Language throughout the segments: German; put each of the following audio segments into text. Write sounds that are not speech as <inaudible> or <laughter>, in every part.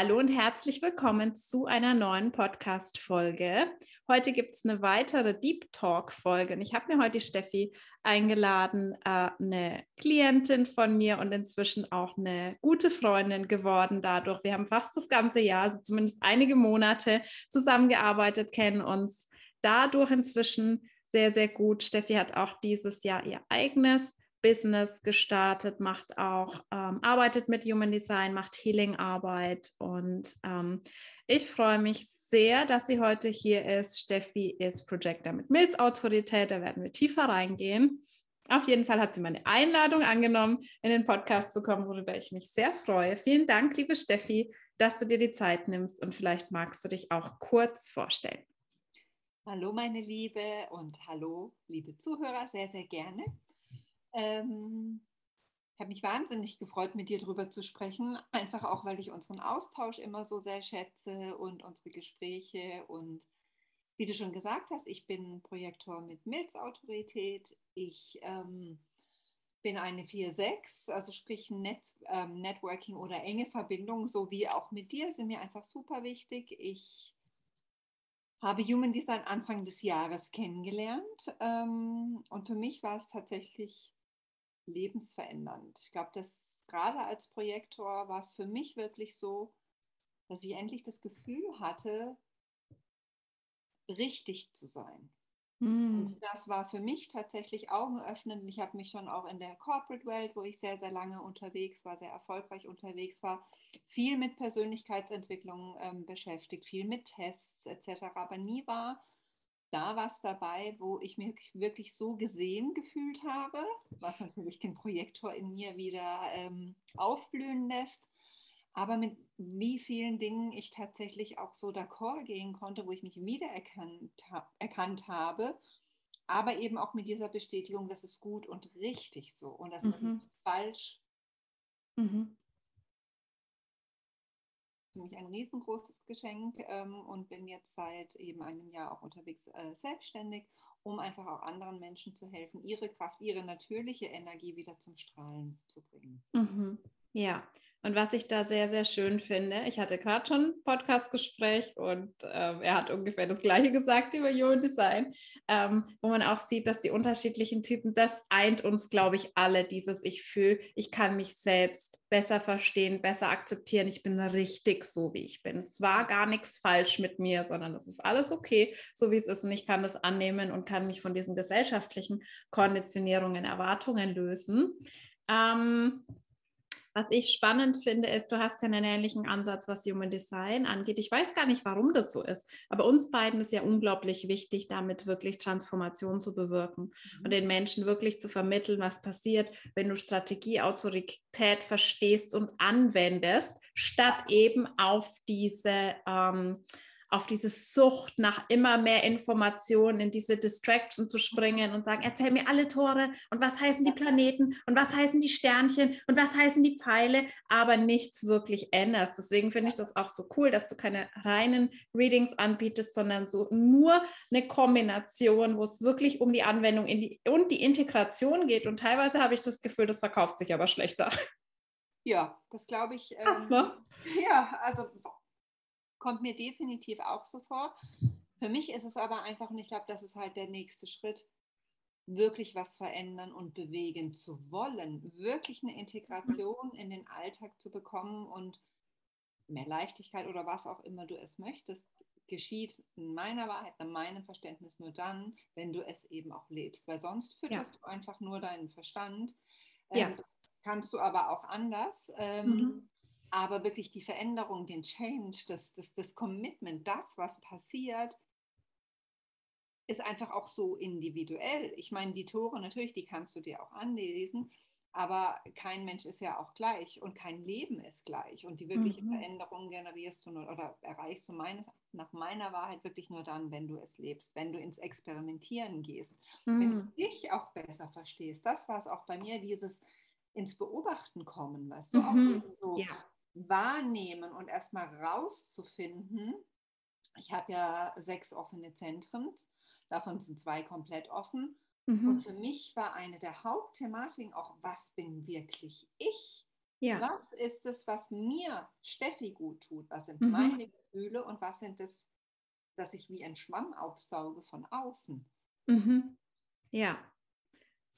Hallo und herzlich willkommen zu einer neuen Podcast-Folge. Heute gibt es eine weitere Deep Talk-Folge und ich habe mir heute Steffi eingeladen, äh, eine Klientin von mir und inzwischen auch eine gute Freundin geworden dadurch. Wir haben fast das ganze Jahr, also zumindest einige Monate zusammengearbeitet, kennen uns dadurch inzwischen sehr, sehr gut. Steffi hat auch dieses Jahr ihr eigenes Business gestartet, macht auch, ähm, arbeitet mit Human Design, macht Healing-Arbeit und ähm, ich freue mich sehr, dass sie heute hier ist. Steffi ist Projector mit Milz-Autorität, da werden wir tiefer reingehen. Auf jeden Fall hat sie meine Einladung angenommen, in den Podcast zu kommen, worüber ich mich sehr freue. Vielen Dank, liebe Steffi, dass du dir die Zeit nimmst und vielleicht magst du dich auch kurz vorstellen. Hallo meine Liebe und hallo liebe Zuhörer, sehr, sehr gerne. Ähm, ich habe mich wahnsinnig gefreut, mit dir darüber zu sprechen, einfach auch, weil ich unseren Austausch immer so sehr schätze und unsere Gespräche. Und wie du schon gesagt hast, ich bin Projektor mit Milzautorität. Ich ähm, bin eine 4-6, also sprich Net, ähm, Networking oder enge Verbindung, so wie auch mit dir, sind mir einfach super wichtig. Ich habe Human Design Anfang des Jahres kennengelernt ähm, und für mich war es tatsächlich lebensverändernd. Ich glaube, dass gerade als Projektor war es für mich wirklich so, dass ich endlich das Gefühl hatte, richtig zu sein. Mm. Und das war für mich tatsächlich augenöffnend. Ich habe mich schon auch in der Corporate Welt, wo ich sehr, sehr lange unterwegs war, sehr erfolgreich unterwegs war, viel mit Persönlichkeitsentwicklung ähm, beschäftigt, viel mit Tests etc. Aber nie war da was dabei, wo ich mich wirklich so gesehen gefühlt habe, was natürlich den Projektor in mir wieder ähm, aufblühen lässt, aber mit wie vielen Dingen ich tatsächlich auch so d'accord gehen konnte, wo ich mich wiedererkannt ha erkannt habe, aber eben auch mit dieser Bestätigung, das ist gut und richtig so und das mhm. ist nicht falsch. Mhm für mich ein riesengroßes Geschenk ähm, und bin jetzt seit eben einem Jahr auch unterwegs äh, selbstständig, um einfach auch anderen Menschen zu helfen, ihre Kraft, ihre natürliche Energie wieder zum Strahlen zu bringen. Mhm. Ja, und was ich da sehr, sehr schön finde, ich hatte gerade schon ein Podcastgespräch und ähm, er hat ungefähr das Gleiche gesagt über Human Design, ähm, wo man auch sieht, dass die unterschiedlichen Typen, das eint uns, glaube ich, alle, dieses Ich fühle, ich kann mich selbst besser verstehen, besser akzeptieren, ich bin richtig so, wie ich bin. Es war gar nichts falsch mit mir, sondern es ist alles okay, so wie es ist und ich kann das annehmen und kann mich von diesen gesellschaftlichen Konditionierungen, Erwartungen lösen. Ähm, was ich spannend finde, ist, du hast ja einen ähnlichen Ansatz, was Human Design angeht. Ich weiß gar nicht, warum das so ist, aber uns beiden ist ja unglaublich wichtig, damit wirklich Transformation zu bewirken mhm. und den Menschen wirklich zu vermitteln, was passiert, wenn du Strategie, Autorität verstehst und anwendest, statt eben auf diese ähm, auf diese Sucht nach immer mehr Informationen, in diese Distraction zu springen und sagen, erzähl mir alle Tore und was heißen die Planeten und was heißen die Sternchen und was heißen die Pfeile, aber nichts wirklich änderst. Deswegen finde ich das auch so cool, dass du keine reinen Readings anbietest, sondern so nur eine Kombination, wo es wirklich um die Anwendung die, und die Integration geht. Und teilweise habe ich das Gefühl, das verkauft sich aber schlechter. Ja, das glaube ich. Ähm, ja, also kommt mir definitiv auch so vor. Für mich ist es aber einfach, und ich glaube, das ist halt der nächste Schritt, wirklich was verändern und bewegen zu wollen, wirklich eine Integration in den Alltag zu bekommen und mehr Leichtigkeit oder was auch immer du es möchtest, geschieht in meiner Wahrheit, in meinem Verständnis nur dann, wenn du es eben auch lebst, weil sonst fütterst ja. du einfach nur deinen Verstand. Ähm, ja. Das kannst du aber auch anders. Ähm, mhm aber wirklich die Veränderung, den Change, das, das, das Commitment, das, was passiert, ist einfach auch so individuell. Ich meine, die Tore natürlich, die kannst du dir auch anlesen, aber kein Mensch ist ja auch gleich und kein Leben ist gleich. Und die wirkliche mhm. Veränderung generierst du nur, oder erreichst du meine, nach meiner Wahrheit wirklich nur dann, wenn du es lebst, wenn du ins Experimentieren gehst, mhm. wenn du mhm. dich auch besser verstehst. Das war es auch bei mir, dieses ins Beobachten kommen, weißt du, mhm. auch so. Ja wahrnehmen und erstmal rauszufinden, ich habe ja sechs offene Zentren, davon sind zwei komplett offen. Mhm. Und für mich war eine der Hauptthematiken auch, was bin wirklich ich? Ja. Was ist es, was mir, Steffi, gut tut? Was sind mhm. meine Gefühle und was sind es, dass ich wie ein Schwamm aufsauge von außen? Mhm. Ja,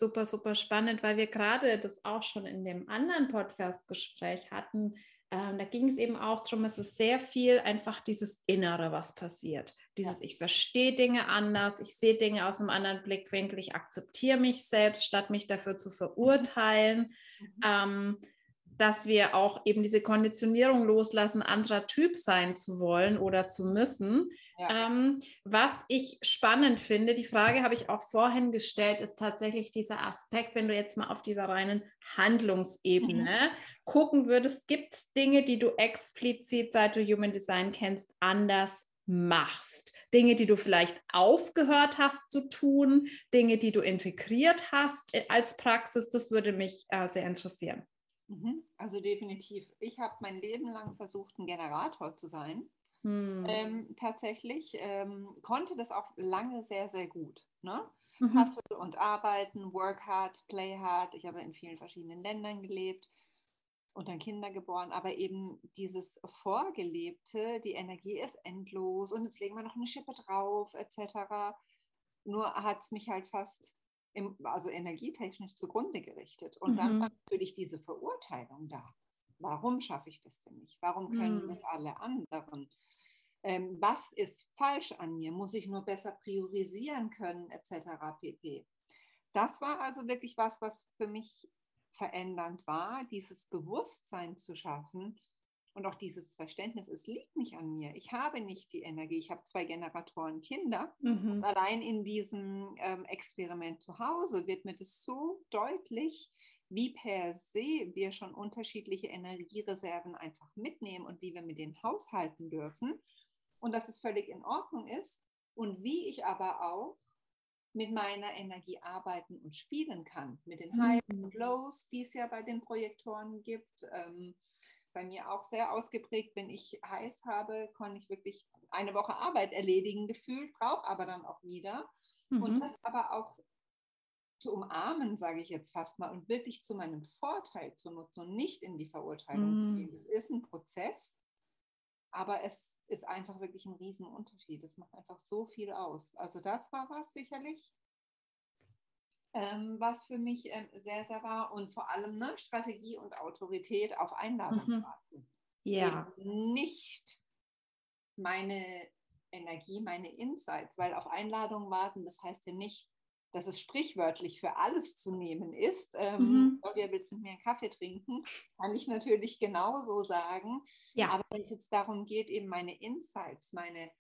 super, super spannend, weil wir gerade das auch schon in dem anderen Podcast-Gespräch hatten. Ähm, da ging es eben auch darum, es ist sehr viel einfach dieses Innere, was passiert. Dieses, ja. ich verstehe Dinge anders, ich sehe Dinge aus einem anderen Blickwinkel, ich akzeptiere mich selbst, statt mich dafür zu verurteilen. Mhm. Ähm, dass wir auch eben diese Konditionierung loslassen, anderer Typ sein zu wollen oder zu müssen. Ja. Ähm, was ich spannend finde, die Frage habe ich auch vorhin gestellt, ist tatsächlich dieser Aspekt, wenn du jetzt mal auf dieser reinen Handlungsebene mhm. gucken würdest, gibt es Dinge, die du explizit, seit du Human Design kennst, anders machst. Dinge, die du vielleicht aufgehört hast zu tun, Dinge, die du integriert hast äh, als Praxis, das würde mich äh, sehr interessieren. Mhm. Also definitiv. Ich habe mein Leben lang versucht, ein Generator zu sein. Hm. Ähm, tatsächlich ähm, konnte das auch lange sehr, sehr gut. Ne? Mhm. Hustle und arbeiten, work hard, play hard. Ich habe in vielen verschiedenen Ländern gelebt und dann Kinder geboren, aber eben dieses Vorgelebte, die Energie ist endlos und jetzt legen wir noch eine Schippe drauf, etc. Nur hat es mich halt fast im, also energietechnisch zugrunde gerichtet. Und mhm. dann war natürlich diese Verurteilung da. Warum schaffe ich das denn nicht? Warum können mhm. das alle anderen? Ähm, was ist falsch an mir? Muss ich nur besser priorisieren können, etc. pp. Das war also wirklich was, was für mich verändernd war, dieses Bewusstsein zu schaffen, und auch dieses Verständnis, es liegt nicht an mir. Ich habe nicht die Energie. Ich habe zwei Generatoren Kinder. Mhm. Und allein in diesem ähm, Experiment zu Hause wird mir das so deutlich, wie per se wir schon unterschiedliche Energiereserven einfach mitnehmen und wie wir mit denen haushalten dürfen. Und dass es völlig in Ordnung ist. Und wie ich aber auch mit meiner Energie arbeiten und spielen kann. Mit den Highs mhm. und Lows, die es ja bei den Projektoren gibt. Ähm, bei mir auch sehr ausgeprägt. Wenn ich heiß habe, kann ich wirklich eine Woche Arbeit erledigen gefühlt, brauche aber dann auch wieder. Mhm. Und das aber auch zu umarmen, sage ich jetzt fast mal, und wirklich zu meinem Vorteil zu nutzen und nicht in die Verurteilung mhm. zu gehen. Es ist ein Prozess, aber es ist einfach wirklich ein Riesenunterschied. Es macht einfach so viel aus. Also das war was sicherlich ähm, was für mich ähm, sehr, sehr war und vor allem ne, Strategie und Autorität auf Einladung mhm. warten. Ja. Eben nicht meine Energie, meine Insights, weil auf Einladung warten, das heißt ja nicht, dass es sprichwörtlich für alles zu nehmen ist. Ähm, mhm. Claudia, willst mit mir einen Kaffee trinken? <laughs> Kann ich natürlich genauso sagen. Ja. Aber wenn es jetzt darum geht, eben meine Insights, meine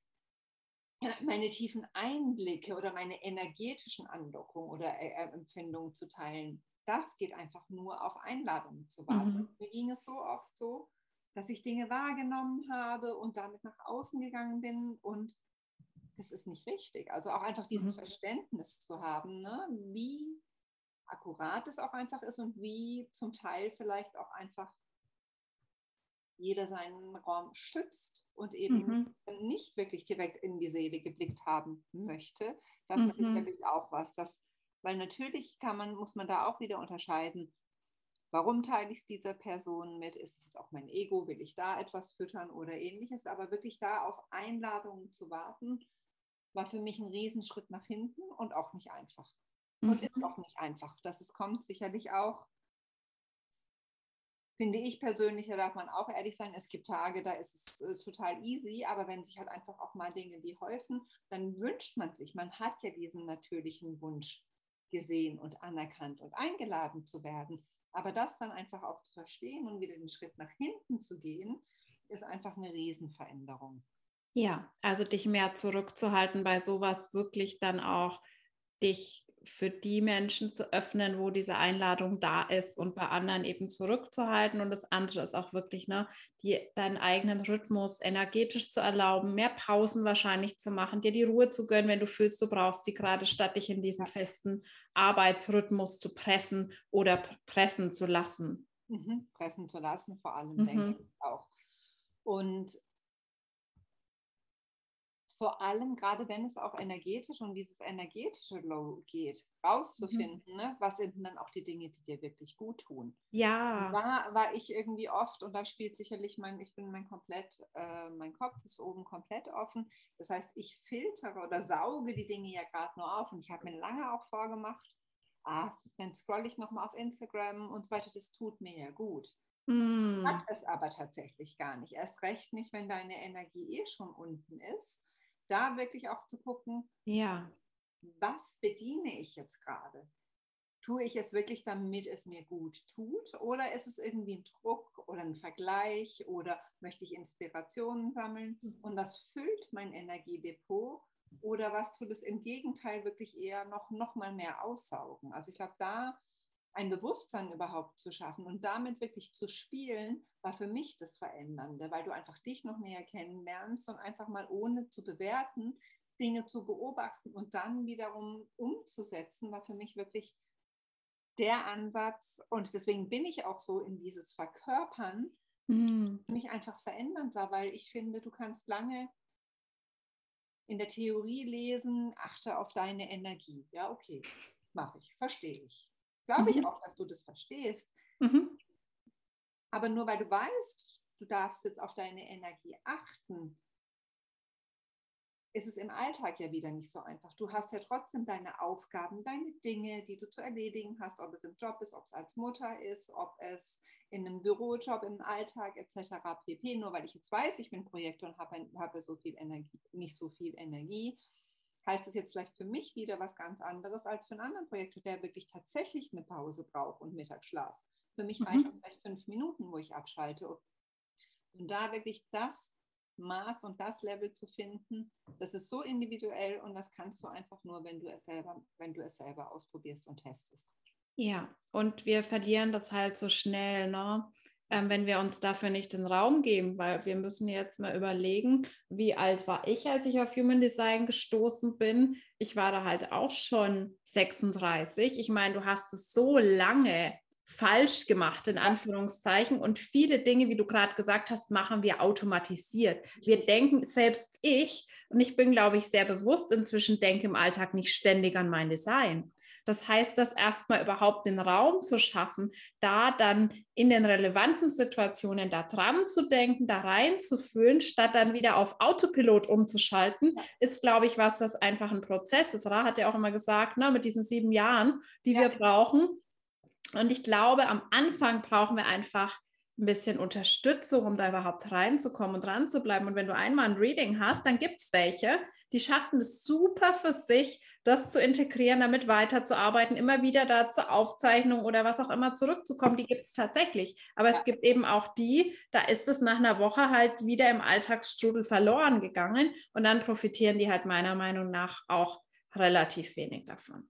<laughs> meine tiefen Einblicke oder meine energetischen Andockungen oder äh, äh, Empfindungen zu teilen. Das geht einfach nur auf Einladungen zu warten. Mhm. Mir ging es so oft so, dass ich Dinge wahrgenommen habe und damit nach außen gegangen bin und das ist nicht richtig. Also auch einfach dieses mhm. Verständnis zu haben, ne? wie akkurat es auch einfach ist und wie zum Teil vielleicht auch einfach jeder seinen Raum schützt und eben mhm. nicht wirklich direkt in die Seele geblickt haben möchte. Das mhm. ist sicherlich auch was, das, weil natürlich kann man, muss man da auch wieder unterscheiden, warum teile ich es dieser Person mit? Ist es auch mein Ego? Will ich da etwas füttern oder ähnliches? Aber wirklich da auf Einladungen zu warten, war für mich ein Riesenschritt nach hinten und auch nicht einfach. Und mhm. ist auch nicht einfach. Das kommt sicherlich auch finde ich persönlich, da darf man auch ehrlich sein, es gibt Tage, da ist es äh, total easy, aber wenn sich halt einfach auch mal Dinge, die häufen, dann wünscht man sich, man hat ja diesen natürlichen Wunsch gesehen und anerkannt und eingeladen zu werden. Aber das dann einfach auch zu verstehen und wieder den Schritt nach hinten zu gehen, ist einfach eine Riesenveränderung. Ja, also dich mehr zurückzuhalten bei sowas, wirklich dann auch dich für die Menschen zu öffnen, wo diese Einladung da ist und bei anderen eben zurückzuhalten. Und das andere ist auch wirklich, ne, die, deinen eigenen Rhythmus energetisch zu erlauben, mehr Pausen wahrscheinlich zu machen, dir die Ruhe zu gönnen, wenn du fühlst, du brauchst sie gerade, statt dich in diesen festen Arbeitsrhythmus zu pressen oder pressen zu lassen. Mhm, pressen zu lassen, vor allem, mhm. denke ich auch. Und vor allem, gerade wenn es auch energetisch um dieses energetische Low geht, rauszufinden, mhm. ne, was sind dann auch die Dinge, die dir wirklich gut tun. Ja. Da war ich irgendwie oft und da spielt sicherlich mein, ich bin mein komplett, äh, mein Kopf ist oben komplett offen. Das heißt, ich filtere oder sauge die Dinge ja gerade nur auf und ich habe mir lange auch vorgemacht, ah, dann scrolle ich nochmal auf Instagram und so weiter, das tut mir ja gut. Mm. Hat es aber tatsächlich gar nicht. Erst recht nicht, wenn deine Energie eh schon unten ist da wirklich auch zu gucken, ja. was bediene ich jetzt gerade? Tue ich es wirklich, damit es mir gut tut? Oder ist es irgendwie ein Druck oder ein Vergleich oder möchte ich Inspirationen sammeln? Mhm. Und das füllt mein Energiedepot? Oder was tut es im Gegenteil wirklich eher noch, noch mal mehr aussaugen? Also ich glaube, da ein Bewusstsein überhaupt zu schaffen und damit wirklich zu spielen, war für mich das Verändernde, weil du einfach dich noch näher kennenlernst und einfach mal ohne zu bewerten, Dinge zu beobachten und dann wiederum umzusetzen, war für mich wirklich der Ansatz. Und deswegen bin ich auch so in dieses Verkörpern, mhm. für mich einfach verändernd war, weil ich finde, du kannst lange in der Theorie lesen, achte auf deine Energie. Ja, okay, mache ich, verstehe ich glaube ich mhm. auch, dass du das verstehst. Mhm. Aber nur weil du weißt, du darfst jetzt auf deine Energie achten, ist es im Alltag ja wieder nicht so einfach. Du hast ja trotzdem deine Aufgaben, deine Dinge, die du zu erledigen hast, ob es im Job ist, ob es als Mutter ist, ob es in einem Bürojob, im Alltag etc. pp. Nur weil ich jetzt weiß, ich bin Projektor und habe, habe so viel Energie, nicht so viel Energie, heißt es jetzt vielleicht für mich wieder was ganz anderes als für einen anderen Projektor, der wirklich tatsächlich eine Pause braucht und Mittagsschlaf. Für mich mhm. reichen vielleicht fünf Minuten, wo ich abschalte. Und da wirklich das Maß und das Level zu finden, das ist so individuell und das kannst du einfach nur, wenn du es selber, wenn du es selber ausprobierst und testest. Ja, und wir verlieren das halt so schnell, ne? Ähm, wenn wir uns dafür nicht den Raum geben, weil wir müssen jetzt mal überlegen, wie alt war ich, als ich auf Human Design gestoßen bin. Ich war da halt auch schon 36. Ich meine, du hast es so lange falsch gemacht, in Anführungszeichen. Und viele Dinge, wie du gerade gesagt hast, machen wir automatisiert. Wir denken, selbst ich, und ich bin, glaube ich, sehr bewusst inzwischen, denke im Alltag nicht ständig an mein Design. Das heißt, das erstmal überhaupt den Raum zu schaffen, da dann in den relevanten Situationen da dran zu denken, da reinzufühlen, statt dann wieder auf Autopilot umzuschalten, ist, glaube ich, was das einfach ein Prozess ist. Ra hat ja auch immer gesagt, ne, mit diesen sieben Jahren, die ja. wir brauchen. Und ich glaube, am Anfang brauchen wir einfach ein bisschen Unterstützung, um da überhaupt reinzukommen und dran zu bleiben. Und wenn du einmal ein Reading hast, dann gibt es welche, die schaffen es super für sich, das zu integrieren, damit weiterzuarbeiten, immer wieder da zur Aufzeichnung oder was auch immer zurückzukommen. Die gibt es tatsächlich. Aber es gibt eben auch die, da ist es nach einer Woche halt wieder im Alltagsstrudel verloren gegangen und dann profitieren die halt meiner Meinung nach auch relativ wenig davon.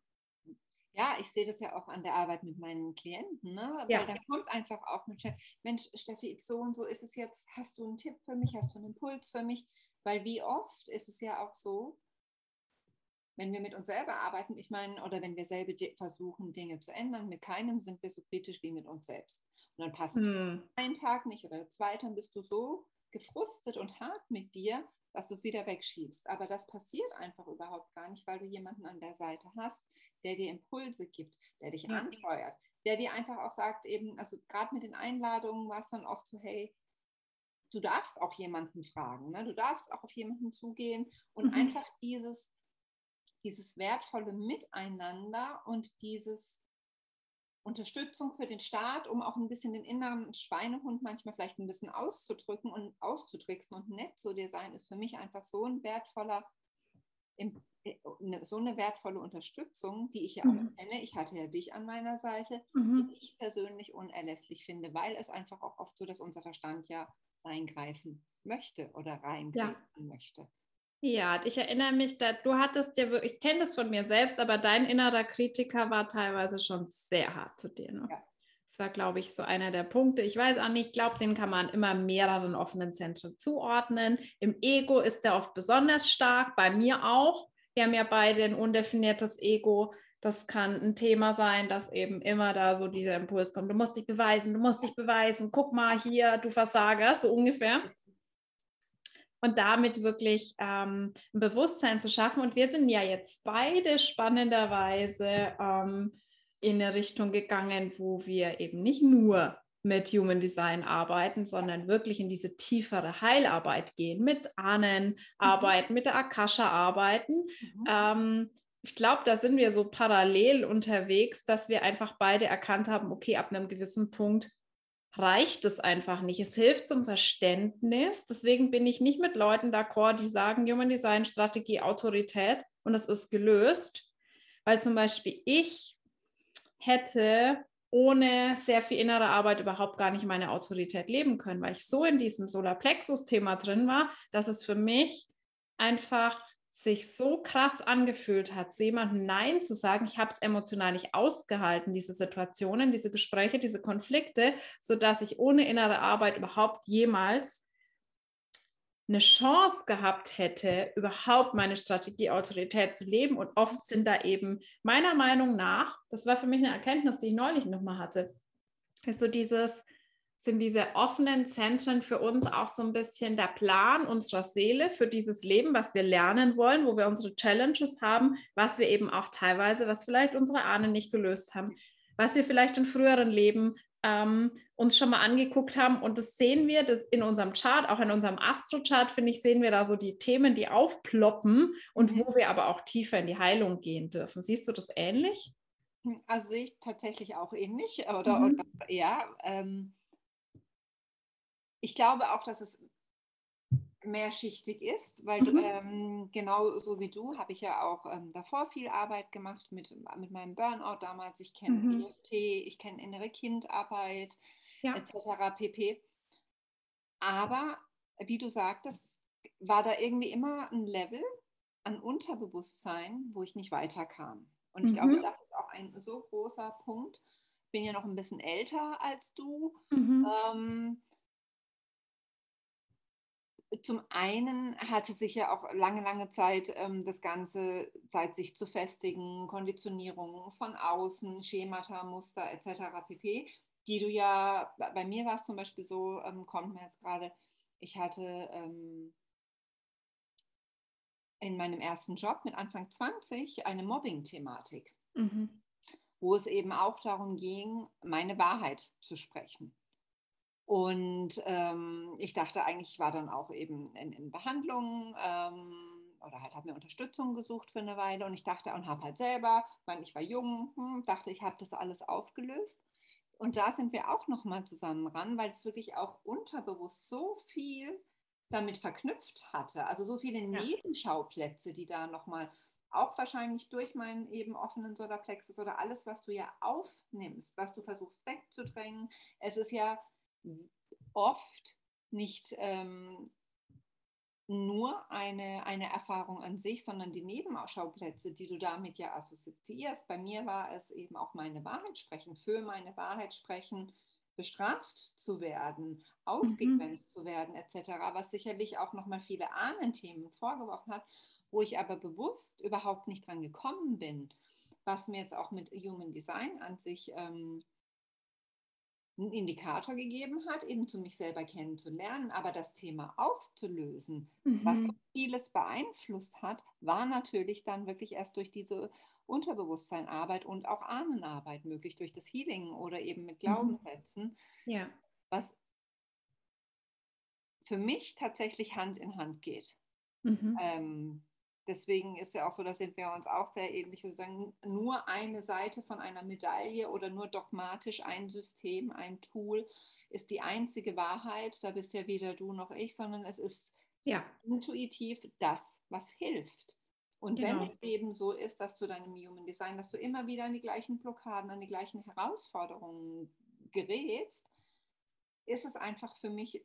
Ja, ich sehe das ja auch an der Arbeit mit meinen Klienten, ne? Ja. Weil da kommt einfach auch mit, Mensch, Steffi, so und so ist es jetzt, hast du einen Tipp für mich, hast du einen Impuls für mich? Weil wie oft ist es ja auch so, wenn wir mit uns selber arbeiten, ich meine, oder wenn wir selber versuchen, Dinge zu ändern, mit keinem sind wir so kritisch wie mit uns selbst. Und dann passt hm. es einen Tag nicht oder zwei, dann bist du so gefrustet und hart mit dir, dass du es wieder wegschiebst. Aber das passiert einfach überhaupt gar nicht, weil du jemanden an der Seite hast, der dir Impulse gibt, der dich ja. anfeuert, der dir einfach auch sagt, eben, also gerade mit den Einladungen war es dann oft so, hey, du darfst auch jemanden fragen, ne? du darfst auch auf jemanden zugehen und mhm. einfach dieses, dieses wertvolle Miteinander und dieses Unterstützung für den Staat, um auch ein bisschen den inneren Schweinehund manchmal vielleicht ein bisschen auszudrücken und auszutricksen und nett zu dir sein, ist für mich einfach so ein wertvoller, äh, ne, so eine wertvolle Unterstützung, die ich ja auch mhm. kenne. Ich hatte ja dich an meiner Seite, mhm. die ich persönlich unerlässlich finde, weil es einfach auch oft so, dass unser Verstand ja reingreifen möchte oder reingreifen ja. möchte. Ja, ich erinnere mich, da, du hattest ja wirklich, ich kenne das von mir selbst, aber dein innerer Kritiker war teilweise schon sehr hart zu dir. Ne? Ja. Das war, glaube ich, so einer der Punkte. Ich weiß auch nicht, ich glaube, den kann man immer mehreren offenen Zentren zuordnen. Im Ego ist er oft besonders stark, bei mir auch. Wir haben ja beide ein undefiniertes Ego. Das kann ein Thema sein, dass eben immer da so dieser Impuls kommt. Du musst dich beweisen, du musst dich beweisen. Guck mal hier, du Versager, so ungefähr. Und damit wirklich ähm, ein Bewusstsein zu schaffen. Und wir sind ja jetzt beide spannenderweise ähm, in eine Richtung gegangen, wo wir eben nicht nur mit Human Design arbeiten, sondern wirklich in diese tiefere Heilarbeit gehen, mit Ahnen mhm. arbeiten, mit der Akasha arbeiten. Mhm. Ähm, ich glaube, da sind wir so parallel unterwegs, dass wir einfach beide erkannt haben, okay, ab einem gewissen Punkt reicht es einfach nicht. Es hilft zum Verständnis. Deswegen bin ich nicht mit Leuten d'accord, die sagen, Human Design, Strategie, Autorität und es ist gelöst. Weil zum Beispiel ich hätte ohne sehr viel innere Arbeit überhaupt gar nicht meine Autorität leben können, weil ich so in diesem Solarplexus-Thema drin war, dass es für mich einfach sich so krass angefühlt hat, zu jemandem Nein zu sagen. Ich habe es emotional nicht ausgehalten, diese Situationen, diese Gespräche, diese Konflikte, sodass ich ohne innere Arbeit überhaupt jemals eine Chance gehabt hätte, überhaupt meine Strategie Autorität zu leben. Und oft sind da eben meiner Meinung nach, das war für mich eine Erkenntnis, die ich neulich nochmal hatte, ist so dieses, sind diese offenen Zentren für uns auch so ein bisschen der Plan unserer Seele für dieses Leben, was wir lernen wollen, wo wir unsere Challenges haben, was wir eben auch teilweise, was vielleicht unsere Ahnen nicht gelöst haben, was wir vielleicht in früheren Leben ähm, uns schon mal angeguckt haben. Und das sehen wir das in unserem Chart, auch in unserem Astro-Chart, finde ich, sehen wir da so die Themen, die aufploppen und wo wir aber auch tiefer in die Heilung gehen dürfen. Siehst du das ähnlich? Hm, also sehe ich tatsächlich auch ähnlich. Oder, mhm. oder ja, ähm, ich glaube auch, dass es mehrschichtig ist, weil mhm. ähm, genau so wie du habe ich ja auch ähm, davor viel Arbeit gemacht mit, mit meinem Burnout damals. Ich kenne mhm. EFT, ich kenne innere Kindarbeit ja. etc. pp. Aber wie du sagtest, war da irgendwie immer ein Level an Unterbewusstsein, wo ich nicht weiterkam. Und ich mhm. glaube, das ist auch ein so großer Punkt. Ich bin ja noch ein bisschen älter als du. Mhm. Ähm, zum einen hatte sich ja auch lange, lange Zeit ähm, das Ganze Zeit, sich zu festigen, Konditionierungen von außen, Schemata, Muster etc. pp., die du ja, bei mir war es zum Beispiel so, ähm, kommt mir jetzt gerade, ich hatte ähm, in meinem ersten Job mit Anfang 20 eine Mobbing-Thematik, mhm. wo es eben auch darum ging, meine Wahrheit zu sprechen. Und ähm, ich dachte eigentlich, ich war dann auch eben in, in Behandlung ähm, oder halt habe mir Unterstützung gesucht für eine Weile und ich dachte und habe halt selber, weil ich war jung, hm, dachte, ich habe das alles aufgelöst. Und da sind wir auch nochmal zusammen ran, weil es wirklich auch unterbewusst so viel damit verknüpft hatte. Also so viele ja. Nebenschauplätze, die da nochmal auch wahrscheinlich durch meinen eben offenen Solarplexus oder alles, was du ja aufnimmst, was du versuchst wegzudrängen. Es ist ja oft nicht ähm, nur eine, eine Erfahrung an sich, sondern die Nebenschauplätze, die du damit ja assoziierst. Bei mir war es eben auch meine Wahrheit sprechen, für meine Wahrheit sprechen, bestraft zu werden, ausgegrenzt mhm. zu werden, etc., was sicherlich auch nochmal viele Ahnenthemen vorgeworfen hat, wo ich aber bewusst überhaupt nicht dran gekommen bin, was mir jetzt auch mit Human Design an sich ähm, einen Indikator gegeben hat, eben zu mich selber kennenzulernen, aber das Thema aufzulösen, mhm. was so vieles beeinflusst hat, war natürlich dann wirklich erst durch diese Unterbewusstseinarbeit und auch Ahnenarbeit möglich, durch das Healing oder eben mit mhm. Glaubenssätzen, mhm. ja. was für mich tatsächlich Hand in Hand geht. Mhm. Ähm, Deswegen ist ja auch so, da sind wir uns auch sehr ähnlich, sozusagen nur eine Seite von einer Medaille oder nur dogmatisch ein System, ein Tool ist die einzige Wahrheit. Da bist ja weder du noch ich, sondern es ist ja. intuitiv das, was hilft. Und genau. wenn es eben so ist, dass du deinem Human Design, dass du immer wieder an die gleichen Blockaden, an die gleichen Herausforderungen gerätst, ist es einfach für mich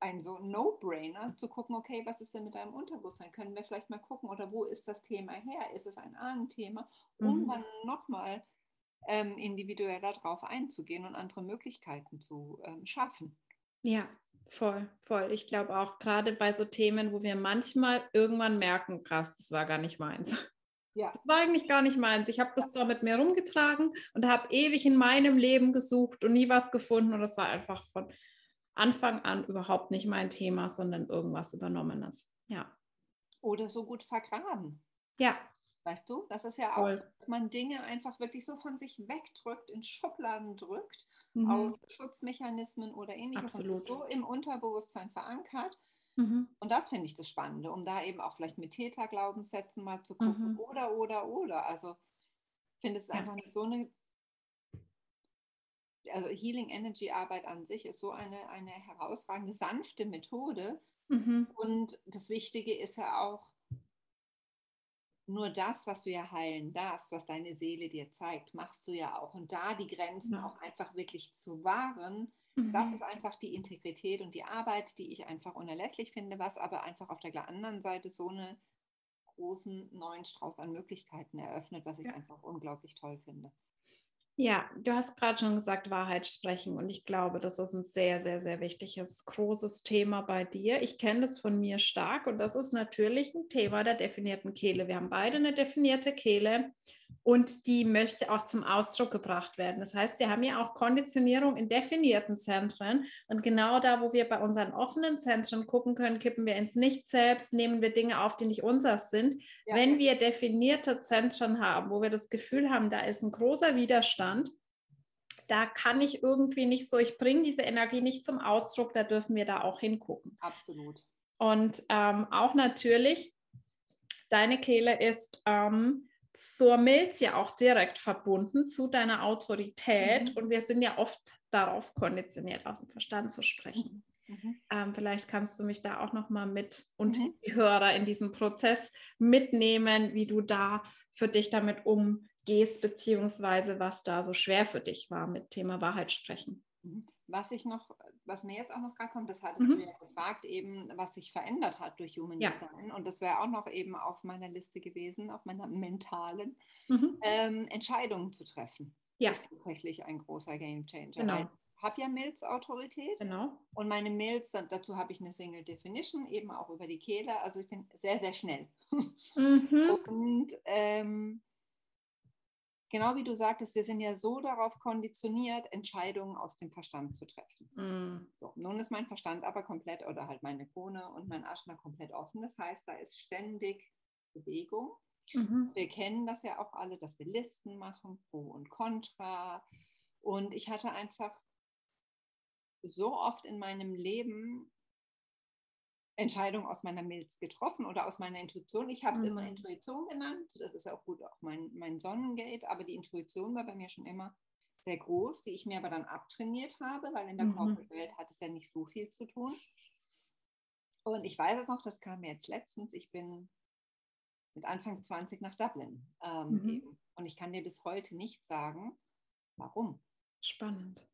ein so No-Brainer zu gucken, okay, was ist denn mit deinem Unterbewusstsein? Können wir vielleicht mal gucken oder wo ist das Thema her? Ist es ein Ahnenthema? Um mhm. dann nochmal ähm, individueller darauf einzugehen und andere Möglichkeiten zu ähm, schaffen. Ja, voll, voll. Ich glaube auch gerade bei so Themen, wo wir manchmal irgendwann merken, krass, das war gar nicht meins. Ja. Das war eigentlich gar nicht meins. Ich habe das zwar mit mir rumgetragen und habe ewig in meinem Leben gesucht und nie was gefunden und das war einfach von Anfang an überhaupt nicht mein Thema, sondern irgendwas Übernommenes. Ja. Oder so gut vergraben. Ja. Weißt du, das ist ja auch so, dass man Dinge einfach wirklich so von sich wegdrückt, in Schubladen drückt, mhm. aus Schutzmechanismen oder ähnliches. Absolut. so im Unterbewusstsein verankert. Mhm. Und das finde ich das Spannende, um da eben auch vielleicht mit Täterglaubenssätzen mal zu gucken. Mhm. Oder, oder, oder. Also ich finde es einfach nicht so eine also Healing Energy Arbeit an sich ist so eine, eine herausragende, sanfte Methode. Mhm. Und das Wichtige ist ja auch, nur das, was du ja heilen darfst, was deine Seele dir zeigt, machst du ja auch. Und da die Grenzen ja. auch einfach wirklich zu wahren, mhm. das ist einfach die Integrität und die Arbeit, die ich einfach unerlässlich finde, was aber einfach auf der anderen Seite so einen großen neuen Strauß an Möglichkeiten eröffnet, was ich ja. einfach unglaublich toll finde. Ja, du hast gerade schon gesagt, Wahrheit sprechen. Und ich glaube, das ist ein sehr, sehr, sehr wichtiges, großes Thema bei dir. Ich kenne das von mir stark und das ist natürlich ein Thema der definierten Kehle. Wir haben beide eine definierte Kehle und die möchte auch zum Ausdruck gebracht werden. Das heißt, wir haben ja auch Konditionierung in definierten Zentren und genau da, wo wir bei unseren offenen Zentren gucken können, kippen wir ins Nicht-Selbst, nehmen wir Dinge auf, die nicht unseres sind. Ja. Wenn wir definierte Zentren haben, wo wir das Gefühl haben, da ist ein großer Widerstand, da kann ich irgendwie nicht so, ich bringe diese Energie nicht zum Ausdruck, da dürfen wir da auch hingucken. Absolut. Und ähm, auch natürlich, deine Kehle ist ähm, zur Milz ja auch direkt verbunden zu deiner Autorität. Mhm. Und wir sind ja oft darauf konditioniert, aus dem Verstand zu sprechen. Mhm. mhm. Ähm, vielleicht kannst du mich da auch noch mal mit und mhm. die Hörer in diesem Prozess mitnehmen, wie du da für dich damit umgehst, beziehungsweise was da so schwer für dich war mit Thema Wahrheit sprechen. Mhm. Was ich noch, was mir jetzt auch noch gerade kommt, das hattest mhm. du ja gefragt, eben, was sich verändert hat durch Human ja. Design. Und das wäre auch noch eben auf meiner Liste gewesen, auf meiner mentalen mhm. ähm, Entscheidungen zu treffen. Ja. Ist tatsächlich ein großer Game Changer. Genau. Ich habe ja Milz-Autorität. Genau. Und meine Milz, dazu habe ich eine Single Definition, eben auch über die Kehle. Also ich bin sehr, sehr schnell. Mhm. <laughs> Und ähm, genau wie du sagtest, wir sind ja so darauf konditioniert, Entscheidungen aus dem Verstand zu treffen. Mm. So, nun ist mein Verstand aber komplett oder halt meine Krone und mein Aschner komplett offen. Das heißt, da ist ständig Bewegung. Mhm. Wir kennen das ja auch alle, dass wir Listen machen, Pro und Contra. Und ich hatte einfach so oft in meinem Leben Entscheidung aus meiner Milz getroffen oder aus meiner Intuition. Ich habe es mhm. immer Intuition genannt. Das ist auch gut, auch mein, mein Sonnengate. Aber die Intuition war bei mir schon immer sehr groß, die ich mir aber dann abtrainiert habe, weil in der mhm. Corporate-Welt hat es ja nicht so viel zu tun. Und ich weiß es noch, das kam mir jetzt letztens. Ich bin mit Anfang 20 nach Dublin ähm, mhm. Und ich kann dir bis heute nicht sagen, warum. Spannend.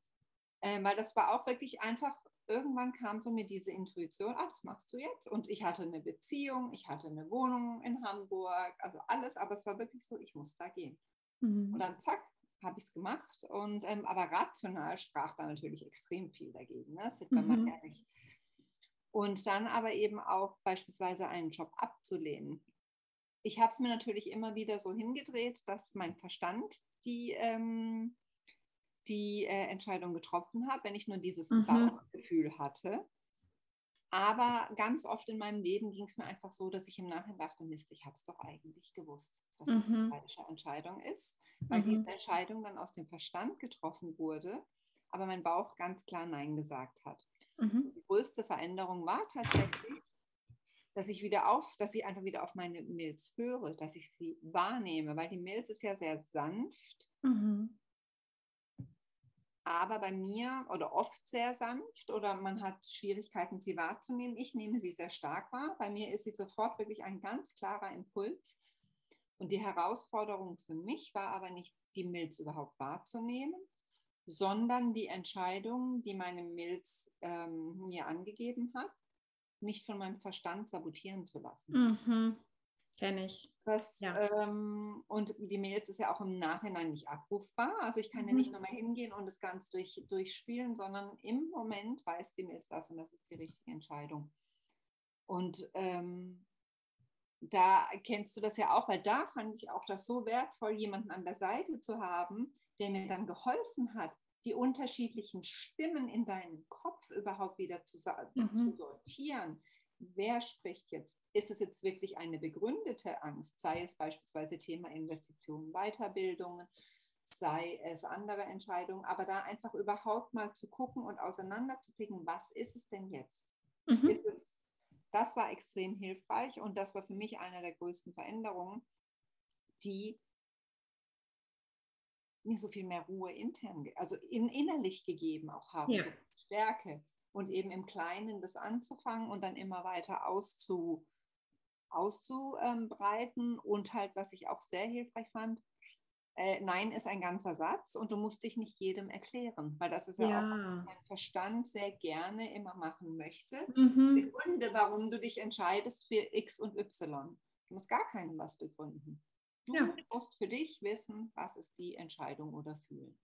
Äh, weil das war auch wirklich einfach irgendwann kam so mir diese Intuition, ah, das machst du jetzt. Und ich hatte eine Beziehung, ich hatte eine Wohnung in Hamburg, also alles, aber es war wirklich so, ich muss da gehen. Mhm. Und dann zack, habe ich es gemacht. Und ähm, aber rational sprach da natürlich extrem viel dagegen. Ne? Das sieht man mhm. ehrlich. Und dann aber eben auch beispielsweise einen Job abzulehnen. Ich habe es mir natürlich immer wieder so hingedreht, dass mein Verstand die ähm, die äh, Entscheidung getroffen habe, wenn ich nur dieses mhm. Bauchgefühl hatte. Aber ganz oft in meinem Leben ging es mir einfach so, dass ich im Nachhinein dachte, Mist, ich habe es doch eigentlich gewusst, dass es mhm. die falsche Entscheidung ist, weil mhm. diese Entscheidung dann aus dem Verstand getroffen wurde, aber mein Bauch ganz klar Nein gesagt hat. Mhm. Die größte Veränderung war tatsächlich, dass ich wieder auf, dass ich einfach wieder auf meine Milz höre, dass ich sie wahrnehme, weil die Milz ist ja sehr sanft. Mhm aber bei mir oder oft sehr sanft oder man hat Schwierigkeiten, sie wahrzunehmen. Ich nehme sie sehr stark wahr. Bei mir ist sie sofort wirklich ein ganz klarer Impuls. Und die Herausforderung für mich war aber nicht, die Milz überhaupt wahrzunehmen, sondern die Entscheidung, die meine Milz ähm, mir angegeben hat, nicht von meinem Verstand sabotieren zu lassen. Mhm. Kenne ich. Das, ja. ähm, und die Mails ist ja auch im Nachhinein nicht abrufbar. Also ich kann mhm. ja nicht nochmal hingehen und das ganz durch, durchspielen, sondern im Moment weiß die Mails das und das ist die richtige Entscheidung. Und ähm, da kennst du das ja auch, weil da fand ich auch das so wertvoll, jemanden an der Seite zu haben, der mir dann geholfen hat, die unterschiedlichen Stimmen in deinem Kopf überhaupt wieder zu, mhm. zu sortieren. Wer spricht jetzt? Ist es jetzt wirklich eine begründete Angst? Sei es beispielsweise Thema Investitionen, Weiterbildungen, sei es andere Entscheidungen, aber da einfach überhaupt mal zu gucken und auseinanderzupicken, was ist es denn jetzt? Mhm. Ist es, das war extrem hilfreich und das war für mich eine der größten Veränderungen, die mir so viel mehr Ruhe intern, also in, innerlich gegeben auch haben, ja. so Stärke und eben im Kleinen das anzufangen und dann immer weiter auszu, auszubreiten und halt, was ich auch sehr hilfreich fand, äh, Nein ist ein ganzer Satz und du musst dich nicht jedem erklären, weil das ist ja, ja. auch, was mein Verstand sehr gerne immer machen möchte. Mhm. Begründe, warum du dich entscheidest für X und Y. Du musst gar keinem was begründen. Du ja. musst für dich wissen, was ist die Entscheidung oder fühlen.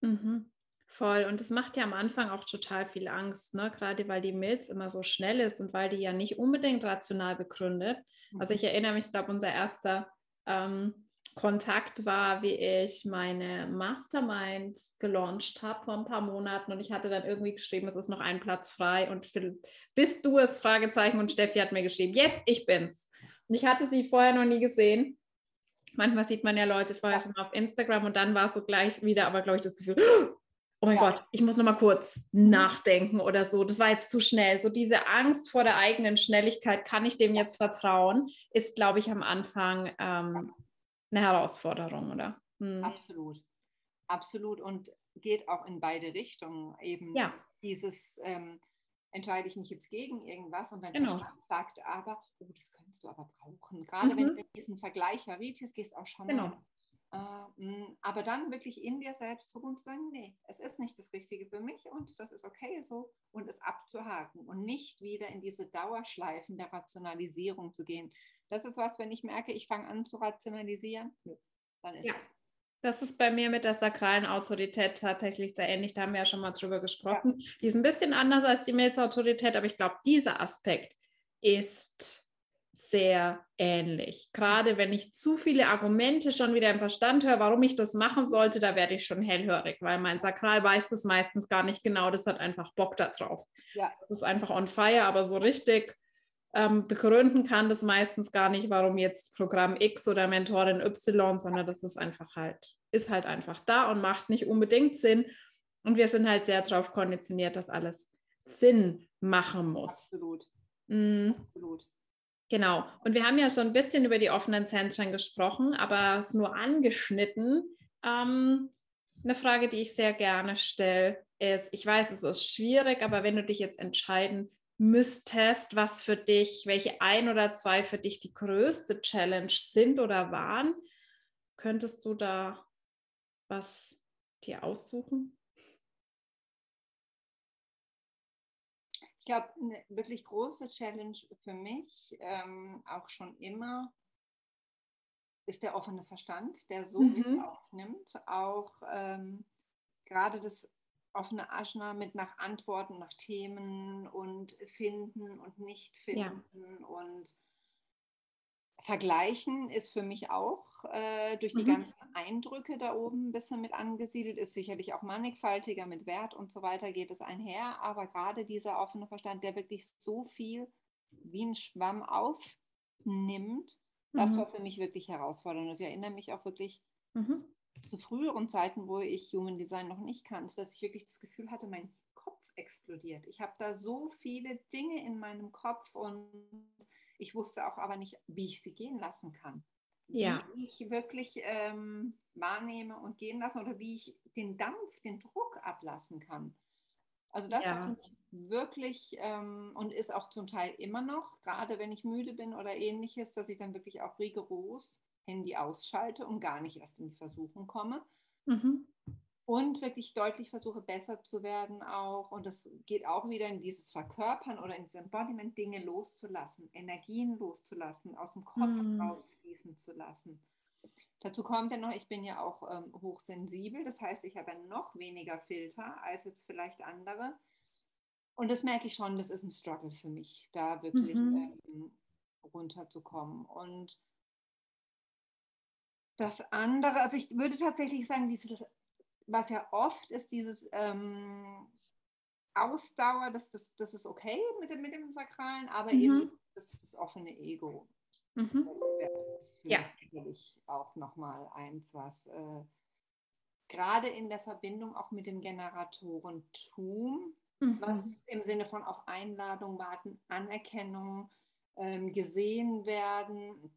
Mhm. Voll. Und das macht ja am Anfang auch total viel Angst, ne? gerade weil die Milz immer so schnell ist und weil die ja nicht unbedingt rational begründet. Mhm. Also ich erinnere mich, ich glaube, unser erster ähm, Kontakt war, wie ich meine Mastermind gelauncht habe vor ein paar Monaten und ich hatte dann irgendwie geschrieben, es ist noch ein Platz frei und Philipp, bist du es? Fragezeichen und Steffi hat mir geschrieben, yes, ich bin's. Und ich hatte sie vorher noch nie gesehen Manchmal sieht man ja Leute vorher schon auf Instagram und dann war es so gleich wieder, aber glaube ich, das Gefühl, oh mein ja. Gott, ich muss noch mal kurz nachdenken oder so. Das war jetzt zu schnell. So diese Angst vor der eigenen Schnelligkeit, kann ich dem jetzt vertrauen, ist, glaube ich, am Anfang ähm, eine Herausforderung, oder? Hm. Absolut. Absolut. Und geht auch in beide Richtungen. Eben ja. dieses, ähm, entscheide ich mich jetzt gegen irgendwas und dein genau. Verstand sagt aber, oh, das könntest du aber brauchen. Gerade mhm. wenn du in diesen Vergleich Haritis gehst, auch schon genau. mal. Äh, mm, aber dann wirklich in dir selbst zurück und sagen, nee, es ist nicht das Richtige für mich und das ist okay so und es abzuhaken und nicht wieder in diese Dauerschleifen der Rationalisierung zu gehen. Das ist was, wenn ich merke, ich fange an zu rationalisieren, dann ist ja. es das ist bei mir mit der sakralen Autorität tatsächlich sehr ähnlich. Da haben wir ja schon mal drüber gesprochen. Ja. Die ist ein bisschen anders als die Milzautorität, aber ich glaube, dieser Aspekt ist sehr ähnlich. Gerade wenn ich zu viele Argumente schon wieder im Verstand höre, warum ich das machen sollte, da werde ich schon hellhörig, weil mein Sakral weiß das meistens gar nicht genau. Das hat einfach Bock da drauf. Ja. Das ist einfach on fire, aber so richtig ähm, begründen kann das meistens gar nicht, warum jetzt Programm X oder Mentorin Y, sondern das ist einfach halt, ist halt einfach da und macht nicht unbedingt Sinn. Und wir sind halt sehr darauf konditioniert, dass alles Sinn machen muss. Absolut. Mhm. Absolut. Genau. Und wir haben ja schon ein bisschen über die offenen Zentren gesprochen, aber es nur angeschnitten. Ähm, eine Frage, die ich sehr gerne stelle, ist, ich weiß, es ist schwierig, aber wenn du dich jetzt entscheiden müsstest, was für dich, welche ein oder zwei für dich die größte Challenge sind oder waren, könntest du da was dir aussuchen? Ich glaube, eine wirklich große Challenge für mich, ähm, auch schon immer, ist der offene Verstand, der so mhm. viel aufnimmt. Auch ähm, gerade das offene Aschna mit nach Antworten, nach Themen und finden und nicht finden ja. und vergleichen ist für mich auch äh, durch die mhm. ganzen Eindrücke da oben ein bisschen mit angesiedelt, ist sicherlich auch mannigfaltiger mit Wert und so weiter geht es einher, aber gerade dieser offene Verstand, der wirklich so viel wie ein Schwamm aufnimmt, das mhm. war für mich wirklich herausfordernd. Ich erinnere mich auch wirklich mhm zu früheren Zeiten, wo ich Human Design noch nicht kannte, dass ich wirklich das Gefühl hatte, mein Kopf explodiert. Ich habe da so viele Dinge in meinem Kopf und ich wusste auch aber nicht, wie ich sie gehen lassen kann. Ja. Wie ich wirklich ähm, wahrnehme und gehen lassen oder wie ich den Dampf, den Druck ablassen kann. Also das ja. war wirklich ähm, und ist auch zum Teil immer noch, gerade wenn ich müde bin oder ähnliches, dass ich dann wirklich auch rigoros Handy ausschalte und gar nicht erst in die Versuchung komme. Mhm. Und wirklich deutlich versuche, besser zu werden auch. Und das geht auch wieder in dieses Verkörpern oder in dieses Embodiment, Dinge loszulassen, Energien loszulassen, aus dem Kopf mhm. rausfließen zu lassen. Dazu kommt ja noch, ich bin ja auch ähm, hochsensibel, das heißt, ich habe noch weniger Filter als jetzt vielleicht andere. Und das merke ich schon, das ist ein Struggle für mich, da wirklich mhm. ähm, runterzukommen. Und das andere, also ich würde tatsächlich sagen, diese was ja oft ist dieses ähm, Ausdauer, das, das, das ist okay mit dem, mit dem Sakralen, aber mhm. eben das, das offene Ego. Mhm. Das ja. sicherlich auch nochmal eins, was äh, gerade in der Verbindung auch mit dem Generatorentum, mhm. was im Sinne von auf Einladung warten, Anerkennung, ähm, gesehen werden,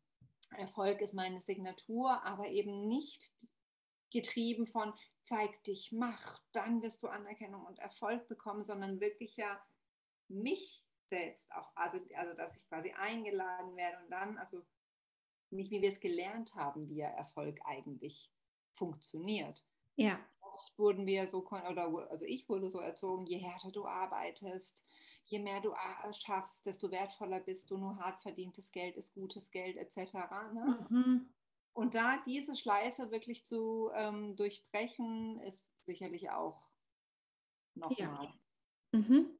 Erfolg ist meine Signatur, aber eben nicht getrieben von zeig dich, mach, dann wirst du Anerkennung und Erfolg bekommen, sondern wirklich ja mich selbst auch, also, also dass ich quasi eingeladen werde und dann, also nicht wie wir es gelernt haben, wie ja Erfolg eigentlich funktioniert. Ja. Oft wurden wir so, oder also ich wurde so erzogen, je härter du arbeitest, je mehr du schaffst, desto wertvoller bist du, nur hart verdientes Geld ist gutes Geld etc. Ne? Mhm. Und da diese Schleife wirklich zu ähm, durchbrechen, ist sicherlich auch nochmal. Ja. Mhm.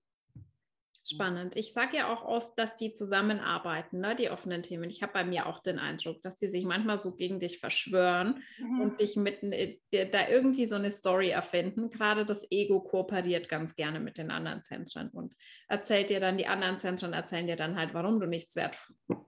Spannend. Ich sage ja auch oft, dass die zusammenarbeiten, ne, die offenen Themen. Ich habe bei mir auch den Eindruck, dass die sich manchmal so gegen dich verschwören mhm. und dich mit äh, da irgendwie so eine Story erfinden. Gerade das Ego kooperiert ganz gerne mit den anderen Zentren und erzählt dir dann, die anderen Zentren erzählen dir dann halt, warum du nichts wert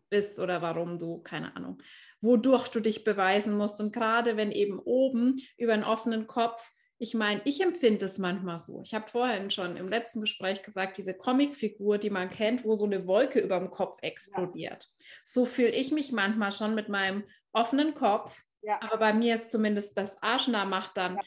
bist oder warum du, keine Ahnung, wodurch du dich beweisen musst. Und gerade wenn eben oben über einen offenen Kopf ich meine, ich empfinde es manchmal so. Ich habe vorhin schon im letzten Gespräch gesagt, diese Comicfigur, die man kennt, wo so eine Wolke über dem Kopf explodiert. Ja. So fühle ich mich manchmal schon mit meinem offenen Kopf. Ja. Aber bei mir ist zumindest das Arschna macht dann, ja.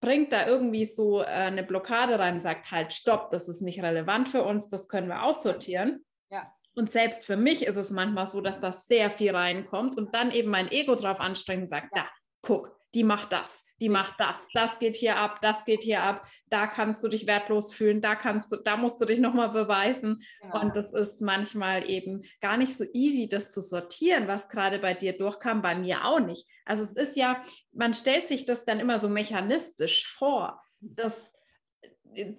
bringt da irgendwie so äh, eine Blockade rein, sagt halt, stopp, das ist nicht relevant für uns, das können wir aussortieren. Ja. Und selbst für mich ist es manchmal so, dass das sehr viel reinkommt und dann eben mein Ego drauf anstrengt und sagt, da, guck, die macht das, die macht das, das geht hier ab, das geht hier ab, da kannst du dich wertlos fühlen, da kannst du, da musst du dich nochmal beweisen. Genau. Und das ist manchmal eben gar nicht so easy, das zu sortieren, was gerade bei dir durchkam, bei mir auch nicht. Also es ist ja, man stellt sich das dann immer so mechanistisch vor, dass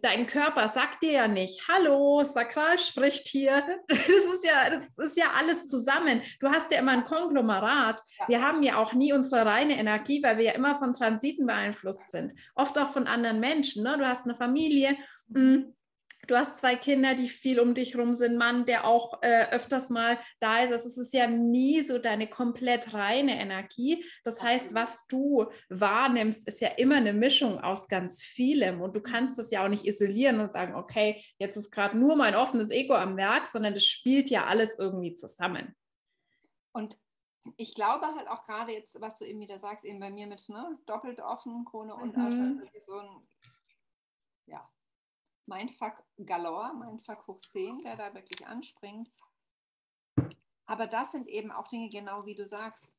dein Körper sagt dir ja nicht, hallo, Sakral spricht hier. <laughs> Das ist ja, das ist ja alles zusammen. Du hast ja immer ein Konglomerat. Ja. Wir haben ja auch nie unsere reine Energie, weil wir ja immer von Transiten beeinflusst sind. Oft auch von anderen Menschen. Ne? Du hast eine Familie. Mh, mm, Du hast zwei Kinder, die viel um dich rum sind, Mann, der auch äh, öfters mal da ist. Also es ist ja nie so deine komplett reine Energie. Das heißt, was du wahrnimmst, ist ja immer eine Mischung aus ganz vielem. Und du kannst es ja auch nicht isolieren und sagen, okay, jetzt ist gerade nur mein offenes Ego am Werk, sondern das spielt ja alles irgendwie zusammen. Und ich glaube halt auch gerade jetzt, was du eben wieder sagst, eben bei mir mit ne, doppelt offen, Krone und mhm. Also so ein, ja, Mindfuck Galore, Mindfuck hoch 10, der da wirklich anspringt. Aber das sind eben auch Dinge, genau wie du sagst.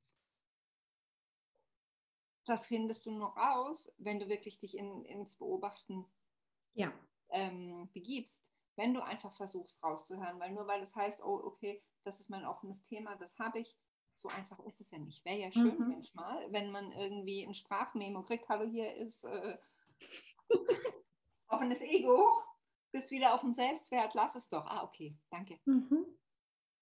Das findest du nur raus, wenn du wirklich dich in, ins Beobachten ja. ähm, begibst. Wenn du einfach versuchst rauszuhören, weil nur weil es heißt, oh, okay, das ist mein offenes Thema, das habe ich, so einfach ist es ja nicht. Wäre ja schön mhm. manchmal, wenn man irgendwie ein Sprachmemo kriegt, hallo, hier ist äh, offenes Ego, bist wieder auf dem Selbstwert, lass es doch. Ah, okay, danke. Mhm.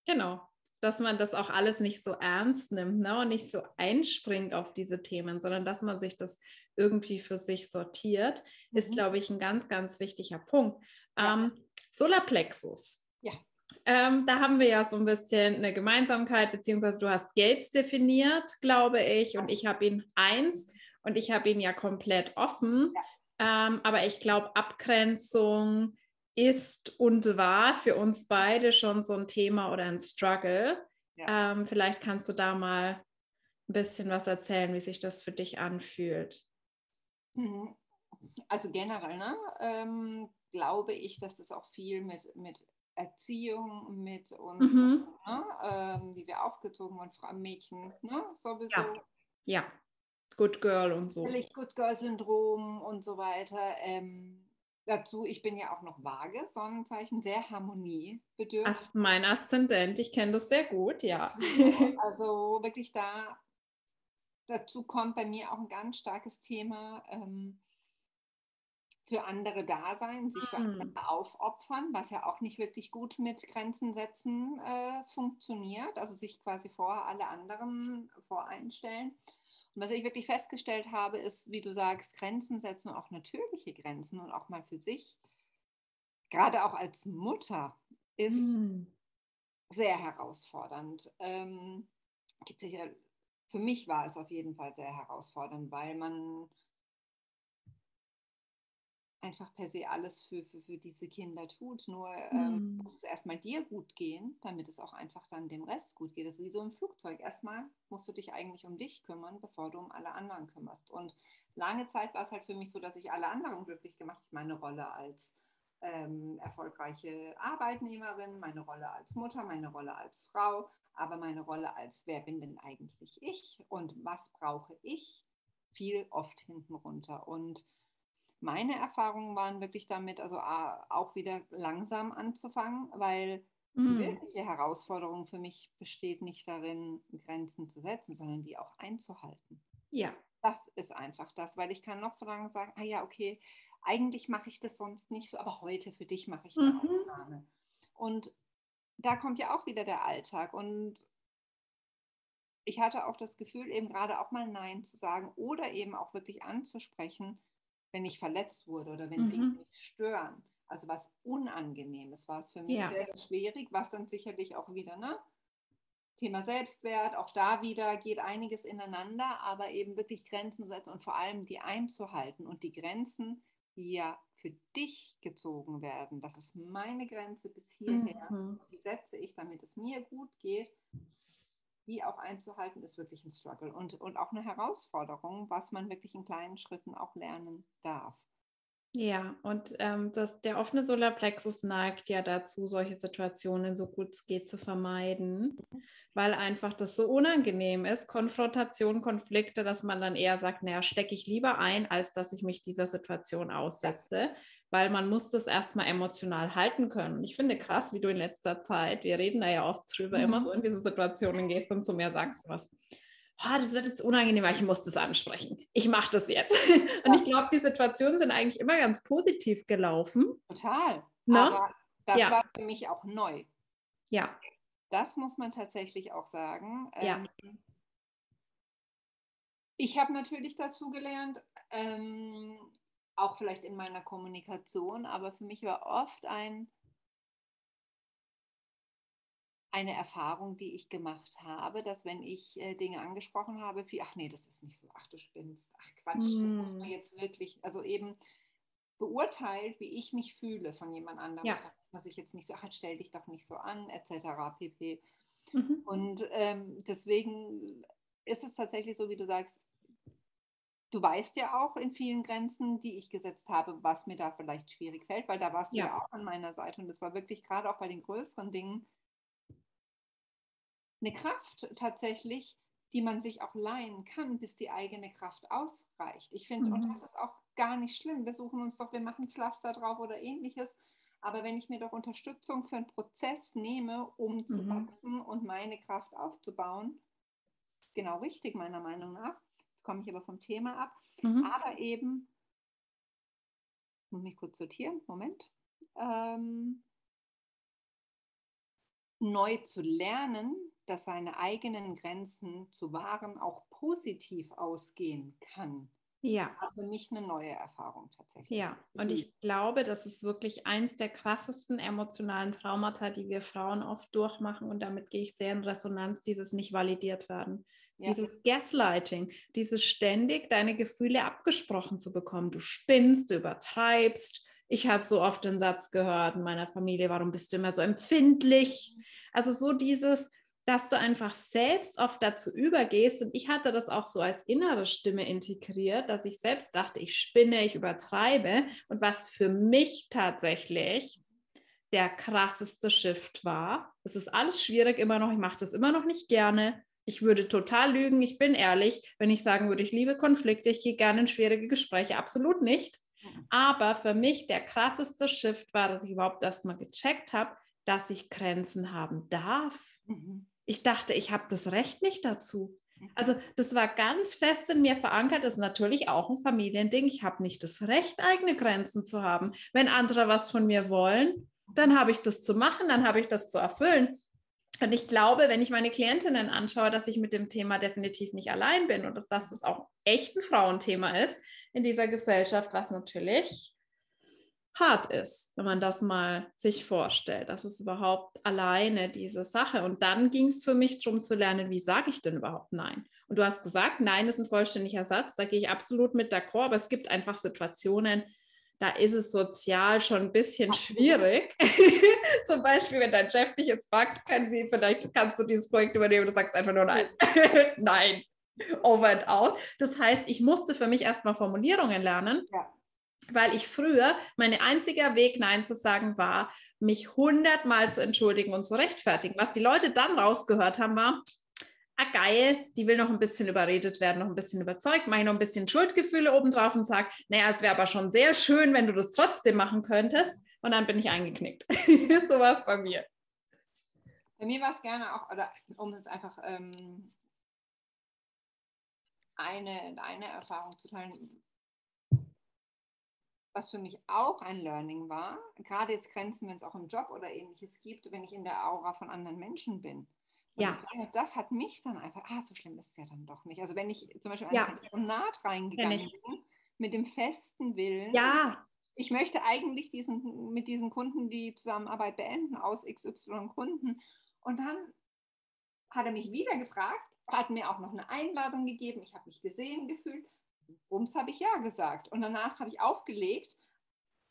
Genau, dass man das auch alles nicht so ernst nimmt ne? und nicht so einspringt auf diese Themen, sondern dass man sich das irgendwie für sich sortiert, mhm. ist, glaube ich, ein ganz, ganz wichtiger Punkt. Ja. Ähm, Solarplexus. Ja. Ähm, da haben wir ja so ein bisschen eine Gemeinsamkeit, beziehungsweise du hast Gates definiert, glaube ich, und ich habe ihn eins und ich habe ihn ja komplett offen. Ja. Ähm, aber ich glaube, Abgrenzung ist und war für uns beide schon so ein Thema oder ein Struggle. Ja. Ähm, vielleicht kannst du da mal ein bisschen was erzählen, wie sich das für dich anfühlt. Mhm. Also generell ne, ähm, glaube ich, dass das auch viel mit, mit Erziehung, mit uns, mhm. ne, ähm, wie wir aufgezogen wurden, Frauen, Mädchen, ne, sowieso. Ja. ja. Good Girl und so. Good Girl-Syndrom und so weiter. Ähm, dazu, ich bin ja auch noch vage, Sonnenzeichen, sehr harmoniebedürftig. Ach, mein Aszendent, ich kenne das sehr gut, ja. <laughs> Also wirklich da, dazu kommt bei mir auch ein ganz starkes Thema. Ähm, für andere da sein, sich für andere mm. aufopfern, was ja auch nicht wirklich gut mit Grenzen setzen äh, funktioniert, also sich quasi vor alle anderen voreinstellen. Und was ich wirklich festgestellt habe, ist, wie du sagst, Grenzen setzen und auch natürliche Grenzen und auch mal für sich, gerade auch als Mutter, ist mm. sehr herausfordernd. Ähm, gibt sicher, für mich war es auf jeden Fall sehr herausfordernd, weil man einfach per se alles für, für, für diese Kinder tut. Nur ähm, mm. muss es erstmal dir gut gehen, damit es auch einfach dann dem Rest gut geht. Das ist wie so im Flugzeug. Erstmal musst du dich eigentlich um dich kümmern, bevor du um alle anderen kümmerst. Und lange Zeit war es halt für mich so, dass ich alle anderen glücklich gemacht habe. Meine Rolle als ähm, erfolgreiche Arbeitnehmerin, meine Rolle als Mutter, meine Rolle als Frau, aber meine Rolle als wer bin denn eigentlich ich und was brauche ich, fiel oft hinten runter. Und meine Erfahrungen waren wirklich damit, also auch wieder langsam anzufangen, weil die mm. wirkliche Herausforderung für mich besteht nicht darin, Grenzen zu setzen, sondern die auch einzuhalten. Ja. Das ist einfach das, weil ich kann noch so lange sagen, ah ja, okay, eigentlich mache ich das sonst nicht so, aber heute für dich mache ich eine mhm. Aufnahme. Und da kommt ja auch wieder der Alltag. Und ich hatte auch das Gefühl, eben gerade auch mal Nein zu sagen oder eben auch wirklich anzusprechen, wenn ich verletzt wurde oder wenn mhm. Dinge mich stören. Also was Unangenehmes war es für mich ja. sehr, sehr schwierig, was dann sicherlich auch wieder, ne? Thema Selbstwert, auch da wieder geht einiges ineinander, aber eben wirklich Grenzen setzen und vor allem die einzuhalten und die Grenzen, die ja für dich gezogen werden. Das ist meine Grenze bis hierher. Mhm. Die setze ich, damit es mir gut geht. Die auch einzuhalten, ist wirklich ein Struggle und, und auch eine Herausforderung, was man wirklich in kleinen Schritten auch lernen darf. Ja, und ähm, das, der offene Solarplexus neigt ja dazu, solche Situationen so gut es geht zu vermeiden, weil einfach das so unangenehm ist, Konfrontation, Konflikte, dass man dann eher sagt, naja, stecke ich lieber ein, als dass ich mich dieser Situation aussetze, weil man muss das erstmal emotional halten können. Ich finde krass, wie du in letzter Zeit, wir reden da ja oft drüber, mhm. immer so in diese Situationen gehst und zu mir sagst was oh, das wird jetzt unangenehm, weil ich muss das ansprechen. Ich mache das jetzt. <laughs> Und ich glaube, die Situationen sind eigentlich immer ganz positiv gelaufen. Total. Ne? Aber das ja. war für mich auch neu. Ja. Das muss man tatsächlich auch sagen. Ja. Ähm, ich habe natürlich dazu gelernt, ähm, auch vielleicht in meiner Kommunikation, aber für mich war oft ein, eine Erfahrung, die ich gemacht habe, dass wenn ich äh, Dinge angesprochen habe, wie, ach nee, das ist nicht so, ach du spinnst, ach Quatsch, mm. das muss man hm. jetzt wirklich, also eben beurteilt, wie ich mich fühle von jemand anderem. Ja. dass ich jetzt nicht so, ach, stell dich doch nicht so an, etc. pp. Mhm. Und ähm, deswegen ist es tatsächlich so, wie du sagst, du weißt ja auch in vielen Grenzen, die ich gesetzt habe, was mir da vielleicht schwierig fällt, weil da warst ja. du ja auch an meiner Seite und das war wirklich gerade auch bei den größeren Dingen eine Kraft tatsächlich, die man sich auch leihen kann, bis die eigene Kraft ausreicht. Ich finde, mhm. und das ist auch gar nicht schlimm. Wir suchen uns doch, wir machen Pflaster drauf oder ähnliches. Aber wenn ich mir doch Unterstützung für einen Prozess nehme, um zu mhm. wachsen und meine Kraft aufzubauen, ist genau richtig, meiner Meinung nach. Komme ich aber vom Thema ab. Mhm. Aber eben, muss mich kurz sortieren, Moment. Ähm, neu zu lernen, dass seine eigenen Grenzen zu wahren auch positiv ausgehen kann. Ja. War für mich eine neue Erfahrung tatsächlich. Ja, und ich glaube, das ist wirklich eins der krassesten emotionalen Traumata, die wir Frauen oft durchmachen. Und damit gehe ich sehr in Resonanz, dieses nicht validiert werden. Ja. Dieses Gaslighting, dieses ständig deine Gefühle abgesprochen zu bekommen. Du spinnst, du übertreibst. Ich habe so oft den Satz gehört in meiner Familie, warum bist du immer so empfindlich? Also so dieses, dass du einfach selbst oft dazu übergehst. Und ich hatte das auch so als innere Stimme integriert, dass ich selbst dachte, ich spinne, ich übertreibe. Und was für mich tatsächlich der krasseste Shift war, es ist alles schwierig immer noch, ich mache das immer noch nicht gerne. Ich würde total lügen, ich bin ehrlich, wenn ich sagen würde, ich liebe Konflikte, ich gehe gerne in schwierige Gespräche, absolut nicht. Aber für mich der krasseste Shift war, dass ich überhaupt erstmal gecheckt habe, dass ich Grenzen haben darf. Mhm ich dachte, ich habe das Recht nicht dazu. Mhm. Also das war ganz fest in mir verankert, das ist natürlich auch ein Familiending. Ich habe nicht das Recht, eigene Grenzen zu haben. Wenn andere was von mir wollen, dann habe ich das zu machen, dann habe ich das zu erfüllen. Und ich glaube, wenn ich meine Klientinnen anschaue, dass ich mit dem Thema definitiv nicht allein bin und dass das auch echt ein Frauenthema ist in dieser Gesellschaft, was natürlich hart ist, wenn man das mal sich vorstellt. Das ist überhaupt alleine diese Sache. Und dann ging es für mich darum zu lernen, wie sage ich denn überhaupt Nein? Und du hast gesagt, Nein ist ein vollständiger Satz. Da gehe ich absolut mit d'accord. Aber es gibt einfach Situationen, da ist es sozial schon ein bisschen schwierig. <laughs> Zum Beispiel, wenn dein Chef dich jetzt fragt, können Sie, vielleicht kannst du dieses Projekt übernehmen, du sagst einfach nur nein. <laughs> nein. Over and out. Das heißt, ich musste für mich erstmal Formulierungen lernen. Ja. Weil ich früher, mein einziger Weg, Nein zu sagen, war, mich hundertmal zu entschuldigen und zu rechtfertigen. Was die Leute dann rausgehört haben, war, ah geil, die will noch ein bisschen überredet werden, noch ein bisschen überzeugt, mache ich noch ein bisschen Schuldgefühle obendrauf und sage, naja, es wäre aber schon sehr schön, wenn du das trotzdem machen könntest. Und dann bin ich eingeknickt. <laughs> so war es bei mir. Bei mir war es gerne auch, oder um es einfach ähm, eine, eine Erfahrung zu teilen, was für mich auch ein Learning war, gerade jetzt Grenzen, wenn es auch im Job oder ähnliches gibt, wenn ich in der Aura von anderen Menschen bin ja. Das, das, hat mich dann einfach, ah, so schlimm ist es ja dann doch nicht. Also wenn ich zum Beispiel ja. ein Telefonat reingegangen bin, mit dem festen Willen, ja. ich möchte eigentlich diesen, mit diesem Kunden die Zusammenarbeit beenden aus XY Kunden. Und dann hat er mich wieder gefragt, hat mir auch noch eine Einladung gegeben, ich habe mich gesehen gefühlt. Bums habe ich ja gesagt. Und danach habe ich aufgelegt,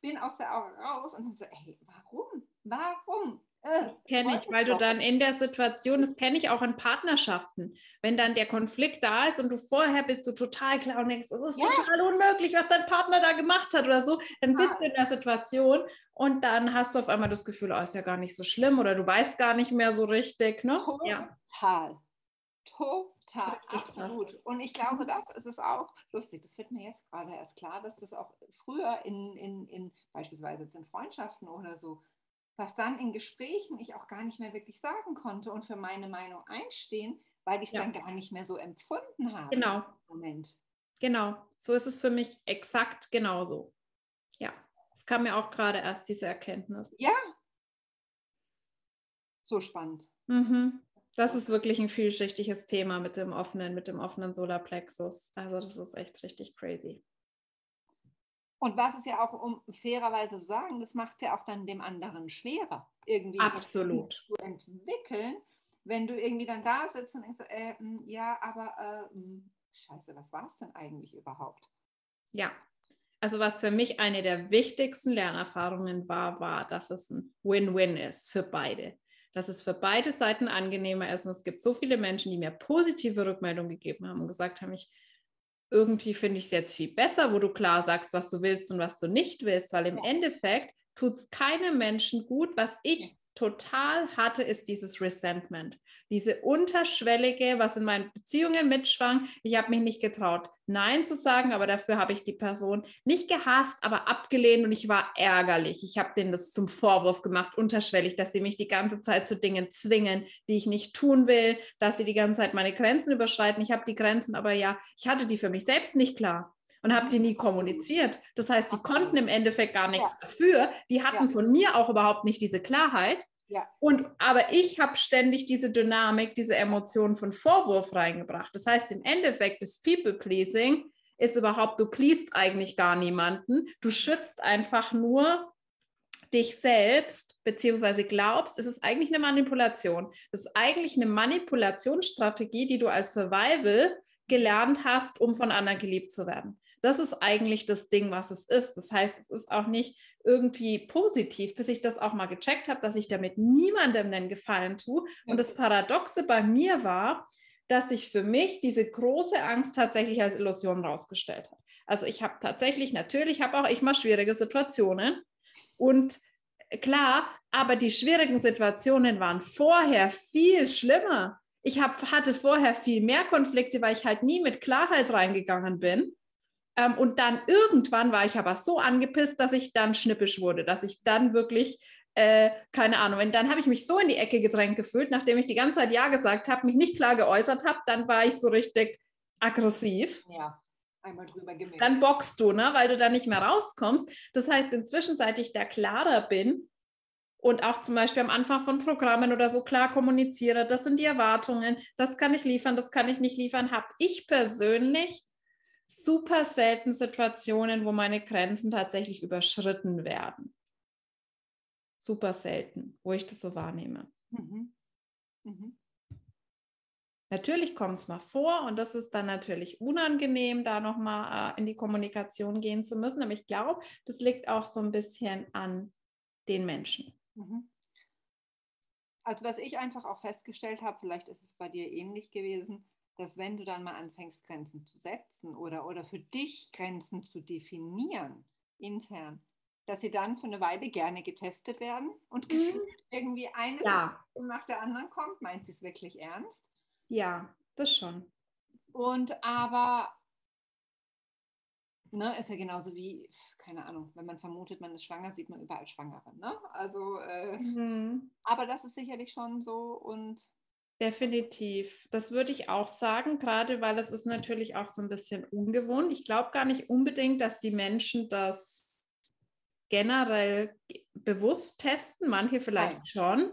bin aus der Aura raus und habe so, ey, warum? Warum? Das kenne ich, weil du dann in der Situation, das kenne ich auch in Partnerschaften, wenn dann der Konflikt da ist und du vorher bist du total klar und denkst, das ist ja. total unmöglich, was dein Partner da gemacht hat oder so, dann bist ja. du in der Situation und dann hast du auf einmal das Gefühl, oh, ist ja gar nicht so schlimm oder du weißt gar nicht mehr so richtig. Ne? Total. Ja. Total, absolut. Und ich glaube, das ist es auch lustig. Das wird mir jetzt gerade erst klar, dass das auch früher in, in, in beispielsweise jetzt in Freundschaften oder so was dann in Gesprächen ich auch gar nicht mehr wirklich sagen konnte und für meine Meinung einstehen, weil ich es ja. dann gar nicht mehr so empfunden habe. Genau. Moment. Genau, so ist es für mich exakt genauso. Ja, es kam mir auch gerade erst diese Erkenntnis. Ja. So spannend. Mhm. Das ist wirklich ein vielschichtiges Thema mit dem offenen, mit dem offenen Solarplexus. Also das ist echt richtig crazy. Und was es ja auch, um fairerweise zu sagen, das macht ja auch dann dem anderen schwerer, irgendwie Absolut. zu entwickeln, wenn du irgendwie dann da sitzt und denkst, äh, hm, ja, aber äh, hm, scheiße, was war es denn eigentlich überhaupt? Ja, also was für mich eine der wichtigsten Lernerfahrungen war, war, dass es ein Win-Win ist für beide. Dass es für beide Seiten angenehmer ist. Und es gibt so viele Menschen, die mir positive Rückmeldungen gegeben haben und gesagt haben, ich irgendwie finde ich es jetzt viel besser, wo du klar sagst, was du willst und was du nicht willst, weil im Endeffekt tut es keinem Menschen gut. Was ich total hatte, ist dieses Resentment. Diese unterschwellige, was in meinen Beziehungen mitschwang. Ich habe mich nicht getraut, Nein zu sagen, aber dafür habe ich die Person nicht gehasst, aber abgelehnt und ich war ärgerlich. Ich habe denen das zum Vorwurf gemacht, unterschwellig, dass sie mich die ganze Zeit zu Dingen zwingen, die ich nicht tun will, dass sie die ganze Zeit meine Grenzen überschreiten. Ich habe die Grenzen, aber ja, ich hatte die für mich selbst nicht klar und habe die nie kommuniziert. Das heißt, die konnten im Endeffekt gar nichts ja. dafür. Die hatten ja. von mir auch überhaupt nicht diese Klarheit. Ja. Und aber ich habe ständig diese Dynamik, diese Emotionen von Vorwurf reingebracht. Das heißt, im Endeffekt ist People Pleasing ist überhaupt, du pleast eigentlich gar niemanden. Du schützt einfach nur dich selbst, beziehungsweise glaubst, es ist eigentlich eine Manipulation. Es ist eigentlich eine Manipulationsstrategie, die du als Survival gelernt hast, um von anderen geliebt zu werden. Das ist eigentlich das Ding, was es ist. Das heißt, es ist auch nicht irgendwie positiv, bis ich das auch mal gecheckt habe, dass ich damit niemandem einen Gefallen tue. Und das Paradoxe bei mir war, dass sich für mich diese große Angst tatsächlich als Illusion rausgestellt hat. Also ich habe tatsächlich, natürlich habe auch ich mal schwierige Situationen. Und klar, aber die schwierigen Situationen waren vorher viel schlimmer. Ich hab, hatte vorher viel mehr Konflikte, weil ich halt nie mit Klarheit reingegangen bin. Ähm, und dann irgendwann war ich aber so angepisst, dass ich dann schnippisch wurde, dass ich dann wirklich, äh, keine Ahnung, und dann habe ich mich so in die Ecke gedrängt gefühlt, nachdem ich die ganze Zeit Ja gesagt habe, mich nicht klar geäußert habe, dann war ich so richtig aggressiv. Ja. Einmal drüber gemischt. Dann boxst du, ne, weil du da nicht mehr rauskommst. Das heißt, inzwischen, seit ich da klarer bin, und auch zum Beispiel am Anfang von Programmen oder so klar kommuniziere, das sind die Erwartungen, das kann ich liefern, das kann ich nicht liefern, habe ich persönlich super selten Situationen, wo meine Grenzen tatsächlich überschritten werden. Super selten, wo ich das so wahrnehme. Mhm. Mhm. Natürlich kommt es mal vor und das ist dann natürlich unangenehm, da nochmal äh, in die Kommunikation gehen zu müssen. Aber ich glaube, das liegt auch so ein bisschen an den Menschen. Mhm. Also was ich einfach auch festgestellt habe, vielleicht ist es bei dir ähnlich gewesen, dass wenn du dann mal anfängst, Grenzen zu setzen oder, oder für dich Grenzen zu definieren, intern, dass sie dann für eine Weile gerne getestet werden und mhm. gefühlt irgendwie eine ja. nach der anderen kommt. Meint sie es wirklich ernst? Ja, das schon. Und aber ne, ist ja genauso wie, keine Ahnung, wenn man vermutet, man ist schwanger, sieht man überall Schwangere. Ne? Also, äh, mhm. aber das ist sicherlich schon so und Definitiv. Das würde ich auch sagen, gerade weil es ist natürlich auch so ein bisschen ungewohnt. Ich glaube gar nicht unbedingt, dass die Menschen das generell bewusst testen, manche vielleicht Nein. schon.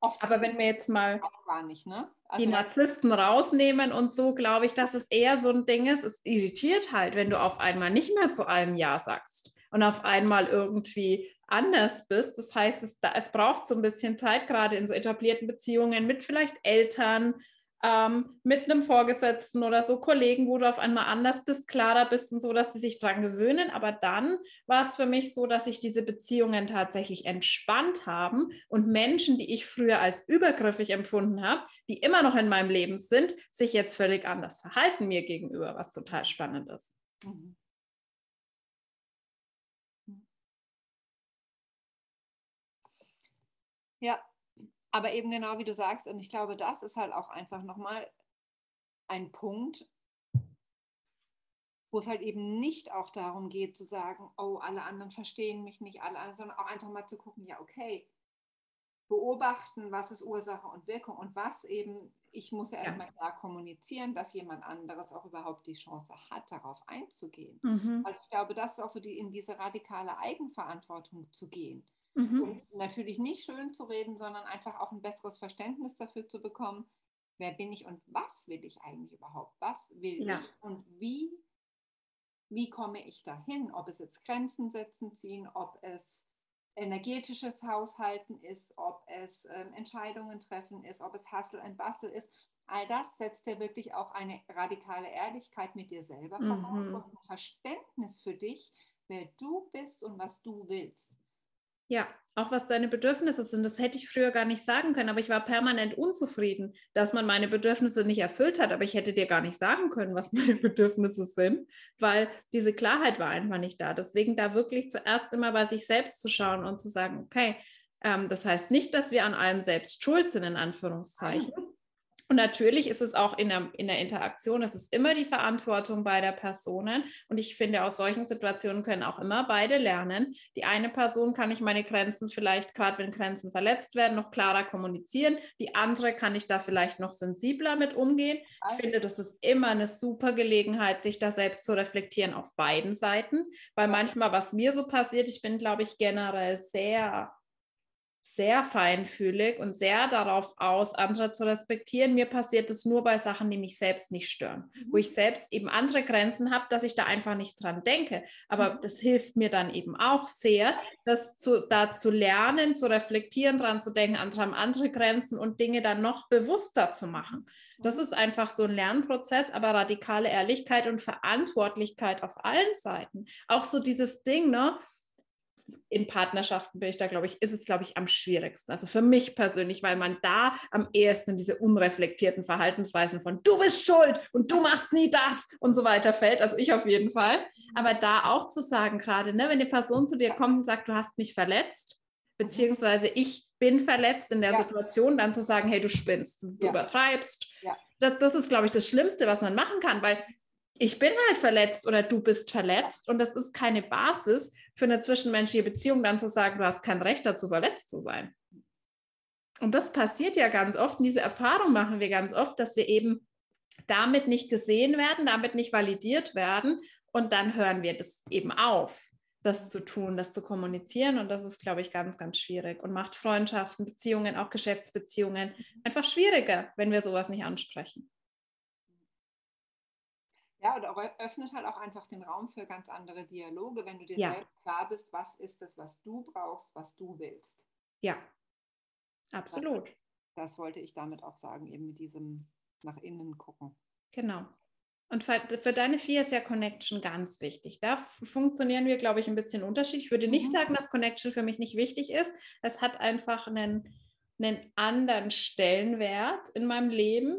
Oft Aber wenn wir jetzt mal nicht, ne? also die Narzissten rausnehmen und so, glaube ich, dass es eher so ein Ding ist. Es irritiert halt, wenn du auf einmal nicht mehr zu allem Ja sagst und auf einmal irgendwie anders bist. Das heißt, es, es braucht so ein bisschen Zeit, gerade in so etablierten Beziehungen mit vielleicht Eltern, ähm, mit einem Vorgesetzten oder so Kollegen, wo du auf einmal anders bist, klarer bist und so, dass die sich dran gewöhnen. Aber dann war es für mich so, dass sich diese Beziehungen tatsächlich entspannt haben und Menschen, die ich früher als übergriffig empfunden habe, die immer noch in meinem Leben sind, sich jetzt völlig anders verhalten mir gegenüber, was total spannend ist. Mhm. Ja, aber eben genau wie du sagst, und ich glaube, das ist halt auch einfach nochmal ein Punkt, wo es halt eben nicht auch darum geht zu sagen, oh, alle anderen verstehen mich nicht, alle anderen, sondern auch einfach mal zu gucken, ja, okay, beobachten, was ist Ursache und Wirkung und was eben, ich muss ja erstmal ja. klar kommunizieren, dass jemand anderes auch überhaupt die Chance hat, darauf einzugehen. Mhm. Also ich glaube, das ist auch so die, in diese radikale Eigenverantwortung zu gehen. Mhm. Und natürlich nicht schön zu reden, sondern einfach auch ein besseres Verständnis dafür zu bekommen, wer bin ich und was will ich eigentlich überhaupt? Was will ja. ich und wie, wie komme ich dahin? Ob es jetzt Grenzen setzen, ziehen, ob es energetisches Haushalten ist, ob es ähm, Entscheidungen treffen ist, ob es Hustle and Bustle ist. All das setzt ja wirklich auch eine radikale Ehrlichkeit mit dir selber voraus mhm. und ein Verständnis für dich, wer du bist und was du willst. Ja, auch was deine Bedürfnisse sind, das hätte ich früher gar nicht sagen können, aber ich war permanent unzufrieden, dass man meine Bedürfnisse nicht erfüllt hat, aber ich hätte dir gar nicht sagen können, was <laughs> meine Bedürfnisse sind, weil diese Klarheit war einfach nicht da. Deswegen da wirklich zuerst immer bei sich selbst zu schauen und zu sagen, okay, ähm, das heißt nicht, dass wir an allem selbst schuld sind, in Anführungszeichen. Und natürlich ist es auch in der, in der Interaktion, es ist immer die Verantwortung beider Personen. Und ich finde, aus solchen Situationen können auch immer beide lernen. Die eine Person kann ich meine Grenzen vielleicht, gerade wenn Grenzen verletzt werden, noch klarer kommunizieren. Die andere kann ich da vielleicht noch sensibler mit umgehen. Ich finde, das ist immer eine super Gelegenheit, sich da selbst zu reflektieren auf beiden Seiten. Weil manchmal, was mir so passiert, ich bin, glaube ich, generell sehr sehr feinfühlig und sehr darauf aus, andere zu respektieren. Mir passiert es nur bei Sachen, die mich selbst nicht stören, mhm. wo ich selbst eben andere Grenzen habe, dass ich da einfach nicht dran denke. Aber mhm. das hilft mir dann eben auch sehr, das zu, da zu lernen, zu reflektieren, dran zu denken, andere haben andere Grenzen und Dinge dann noch bewusster zu machen. Das ist einfach so ein Lernprozess, aber radikale Ehrlichkeit und Verantwortlichkeit auf allen Seiten. Auch so dieses Ding, ne? In Partnerschaften bin ich da, glaube ich, ist es, glaube ich, am schwierigsten. Also für mich persönlich, weil man da am ehesten diese unreflektierten Verhaltensweisen von du bist schuld und du machst nie das und so weiter fällt. Also ich auf jeden Fall. Aber da auch zu sagen, gerade, ne, wenn eine Person zu dir kommt und sagt, du hast mich verletzt, beziehungsweise ich bin verletzt in der ja. Situation, dann zu sagen, hey, du spinnst, du ja. übertreibst. Ja. Das, das ist, glaube ich, das Schlimmste, was man machen kann, weil ich bin halt verletzt oder du bist verletzt und das ist keine Basis für eine zwischenmenschliche Beziehung, dann zu sagen, du hast kein Recht dazu, verletzt zu sein. Und das passiert ja ganz oft und diese Erfahrung machen wir ganz oft, dass wir eben damit nicht gesehen werden, damit nicht validiert werden und dann hören wir das eben auf. das zu tun, das zu kommunizieren. Und das ist, glaube ich, ganz, ganz schwierig und macht Freundschaften, Beziehungen, auch Geschäftsbeziehungen einfach schwieriger, wenn wir sowas nicht ansprechen. Ja, oder öffnet halt auch einfach den Raum für ganz andere Dialoge, wenn du dir ja. selbst klar bist, was ist es, was du brauchst, was du willst. Ja, absolut. Das, das wollte ich damit auch sagen, eben mit diesem nach innen gucken. Genau. Und für, für, deine vier ist ja Connection ganz wichtig. Da funktionieren wir, glaube ich, ein bisschen unterschiedlich. Ich würde nicht mhm. sagen, dass Connection für mich nicht wichtig ist. Es hat einfach einen, einen anderen Stellenwert in meinem Leben.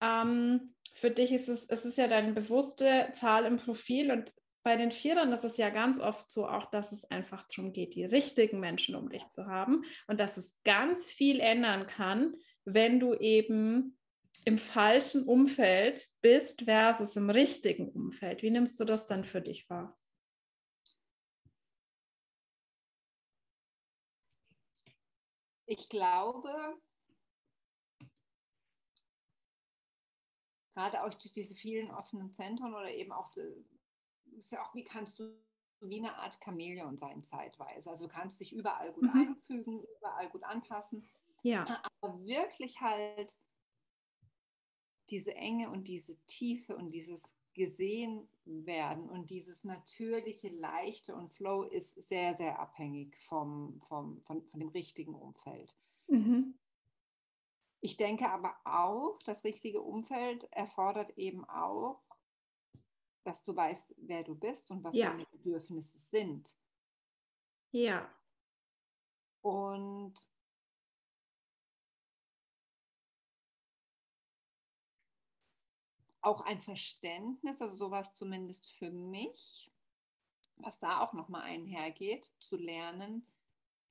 Ähm, für dich ist es, es ist ja deine bewusste Zahl im Profil und bei den Vierern ist es ja ganz oft so auch, dass es einfach darum geht, die richtigen Menschen um dich zu haben und dass es ganz viel ändern kann, wenn du eben im falschen Umfeld bist versus im richtigen Umfeld. Wie nimmst du das dann für dich wahr? Ich glaube, gerade auch durch diese vielen offenen Zentren oder eben auch, ist ja auch, wie kannst du wie eine Art Chamäleon sein zeitweise. Also du kannst dich überall gut mhm. einfügen, überall gut anpassen. Ja. Aber wirklich halt diese Enge und diese Tiefe und dieses gesehen werden und dieses natürliche, leichte und Flow ist sehr, sehr abhängig vom, vom, von, von dem richtigen Umfeld. Mhm. Ich denke aber auch, das richtige Umfeld erfordert eben auch, dass du weißt, wer du bist und was ja. deine Bedürfnisse sind. Ja. Und auch ein Verständnis, also sowas zumindest für mich, was da auch nochmal einhergeht, zu lernen,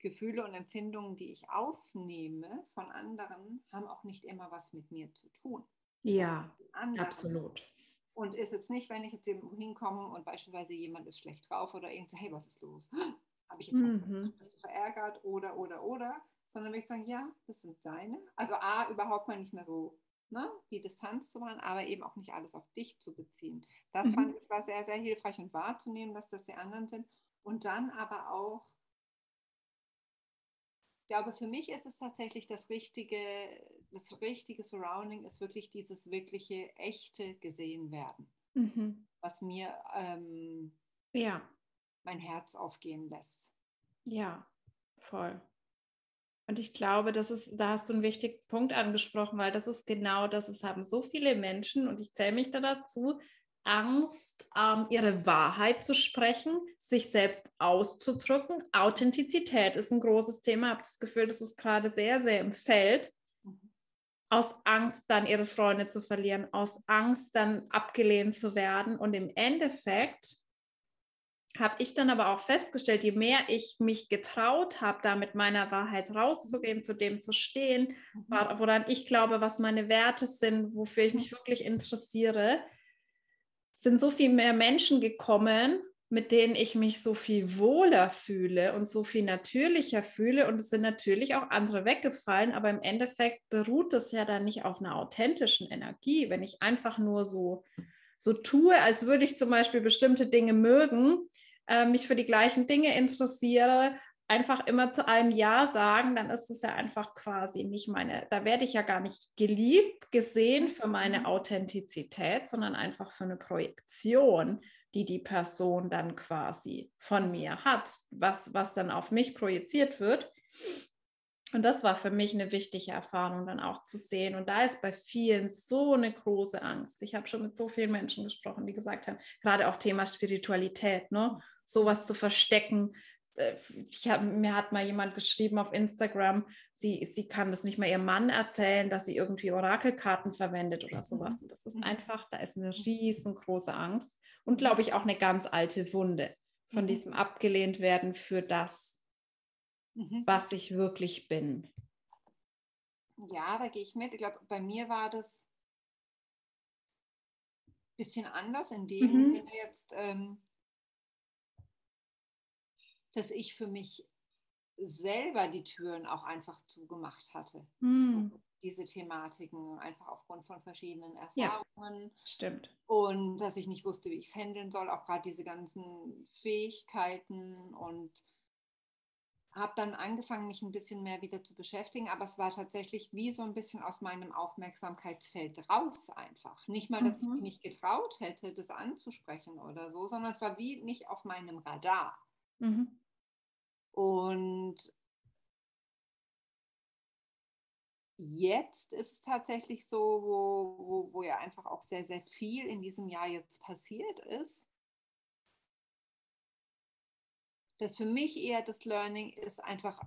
Gefühle und Empfindungen, die ich aufnehme von anderen, haben auch nicht immer was mit mir zu tun. Ja, absolut. Und ist jetzt nicht, wenn ich jetzt hinkomme und beispielsweise jemand ist schlecht drauf oder irgendwie, hey, was ist los? <gasps> Habe ich jetzt was mhm. Bist du verärgert oder, oder, oder? Sondern wenn ich sagen, ja, das sind deine. Also A, überhaupt mal nicht mehr so ne, die Distanz zu wahren, aber eben auch nicht alles auf dich zu beziehen. Das mhm. fand ich war sehr, sehr hilfreich und wahrzunehmen, dass das die anderen sind. Und dann aber auch, glaube, für mich ist es tatsächlich das richtige, das richtige Surrounding ist wirklich dieses wirkliche, echte gesehen werden, mhm. was mir ähm, ja. mein Herz aufgehen lässt. Ja, voll. Und ich glaube, das ist, da hast du einen wichtigen Punkt angesprochen, weil das ist genau das. Es haben so viele Menschen, und ich zähle mich da dazu, Angst, ähm, ihre Wahrheit zu sprechen, sich selbst auszudrücken. Authentizität ist ein großes Thema. Ich habe das Gefühl, das ist gerade sehr, sehr im Feld. Aus Angst, dann ihre Freunde zu verlieren, aus Angst, dann abgelehnt zu werden. Und im Endeffekt habe ich dann aber auch festgestellt, je mehr ich mich getraut habe, da mit meiner Wahrheit rauszugehen, zu dem zu stehen, mhm. woran ich glaube, was meine Werte sind, wofür ich mich wirklich interessiere, sind so viel mehr Menschen gekommen, mit denen ich mich so viel wohler fühle und so viel natürlicher fühle. Und es sind natürlich auch andere weggefallen, aber im Endeffekt beruht es ja dann nicht auf einer authentischen Energie. Wenn ich einfach nur so so tue, als würde ich zum Beispiel bestimmte Dinge mögen, äh, mich für die gleichen Dinge interessiere, einfach immer zu allem Ja sagen, dann ist es ja einfach quasi nicht meine, da werde ich ja gar nicht geliebt, gesehen für meine mhm. Authentizität, sondern einfach für eine Projektion, die die Person dann quasi von mir hat, was, was dann auf mich projiziert wird. Und das war für mich eine wichtige Erfahrung dann auch zu sehen. Und da ist bei vielen so eine große Angst. Ich habe schon mit so vielen Menschen gesprochen, die gesagt haben, gerade auch Thema Spiritualität, ne? sowas zu verstecken. Äh, hab, mir hat mal jemand geschrieben auf Instagram, sie, sie kann das nicht mal ihrem Mann erzählen, dass sie irgendwie Orakelkarten verwendet oder sowas. Und das ist mhm. einfach, da ist eine riesengroße Angst und glaube ich auch eine ganz alte Wunde von mhm. diesem abgelehnt werden für das, mhm. was ich wirklich bin. Ja, da gehe ich mit. Ich glaube, bei mir war das ein bisschen anders, in dem mhm. Sinne jetzt, ähm, dass ich für mich selber die Türen auch einfach zugemacht hatte. Mhm. Diese Thematiken, einfach aufgrund von verschiedenen Erfahrungen. Ja, stimmt. Und dass ich nicht wusste, wie ich es handeln soll, auch gerade diese ganzen Fähigkeiten und habe dann angefangen, mich ein bisschen mehr wieder zu beschäftigen, aber es war tatsächlich wie so ein bisschen aus meinem Aufmerksamkeitsfeld raus einfach. Nicht mal, dass mhm. ich mich nicht getraut hätte, das anzusprechen oder so, sondern es war wie nicht auf meinem Radar. Mhm. Und jetzt ist es tatsächlich so, wo, wo, wo ja einfach auch sehr, sehr viel in diesem Jahr jetzt passiert ist, dass für mich eher das Learning ist, einfach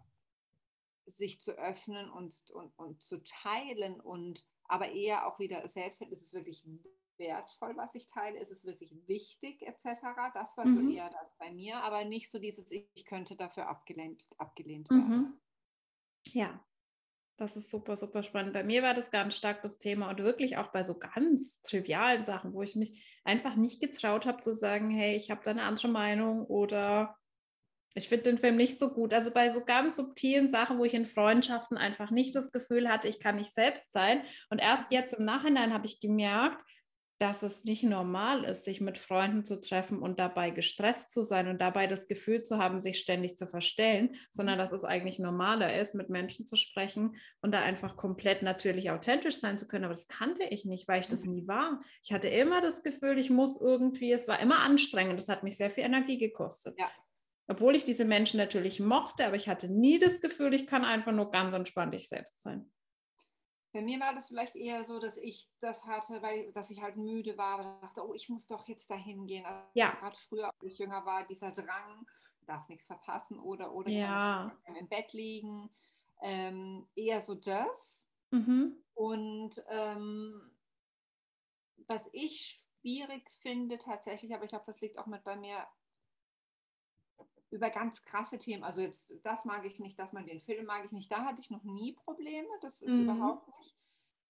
sich zu öffnen und, und, und zu teilen und aber eher auch wieder selbst, ist es wirklich wertvoll, was ich teile, ist es wirklich wichtig etc. Das war mhm. so eher das bei mir, aber nicht so dieses, ich könnte dafür abgelehnt, abgelehnt werden. Mhm. Ja, das ist super, super spannend. Bei mir war das ganz stark das Thema und wirklich auch bei so ganz trivialen Sachen, wo ich mich einfach nicht getraut habe zu sagen, hey, ich habe da eine andere Meinung oder ich finde den Film nicht so gut. Also bei so ganz subtilen Sachen, wo ich in Freundschaften einfach nicht das Gefühl hatte, ich kann nicht selbst sein. Und erst jetzt im Nachhinein habe ich gemerkt, dass es nicht normal ist, sich mit Freunden zu treffen und dabei gestresst zu sein und dabei das Gefühl zu haben, sich ständig zu verstellen, sondern dass es eigentlich normaler ist, mit Menschen zu sprechen und da einfach komplett natürlich authentisch sein zu können. Aber das kannte ich nicht, weil ich das nie war. Ich hatte immer das Gefühl, ich muss irgendwie, es war immer anstrengend. Das hat mich sehr viel Energie gekostet. Ja. Obwohl ich diese Menschen natürlich mochte, aber ich hatte nie das Gefühl, ich kann einfach nur ganz entspannt ich selbst sein. Bei mir war das vielleicht eher so, dass ich das hatte, weil dass ich halt müde war und dachte, oh, ich muss doch jetzt dahin gehen. Also ja. gerade früher, als ich jünger war, dieser Drang, darf nichts verpassen oder oder ja. ich im Bett liegen. Ähm, eher so das. Mhm. Und ähm, was ich schwierig finde tatsächlich, aber ich glaube, das liegt auch mit bei mir über ganz krasse Themen. Also jetzt, das mag ich nicht, das mal den Film mag ich nicht. Da hatte ich noch nie Probleme, das ist mhm. überhaupt nicht.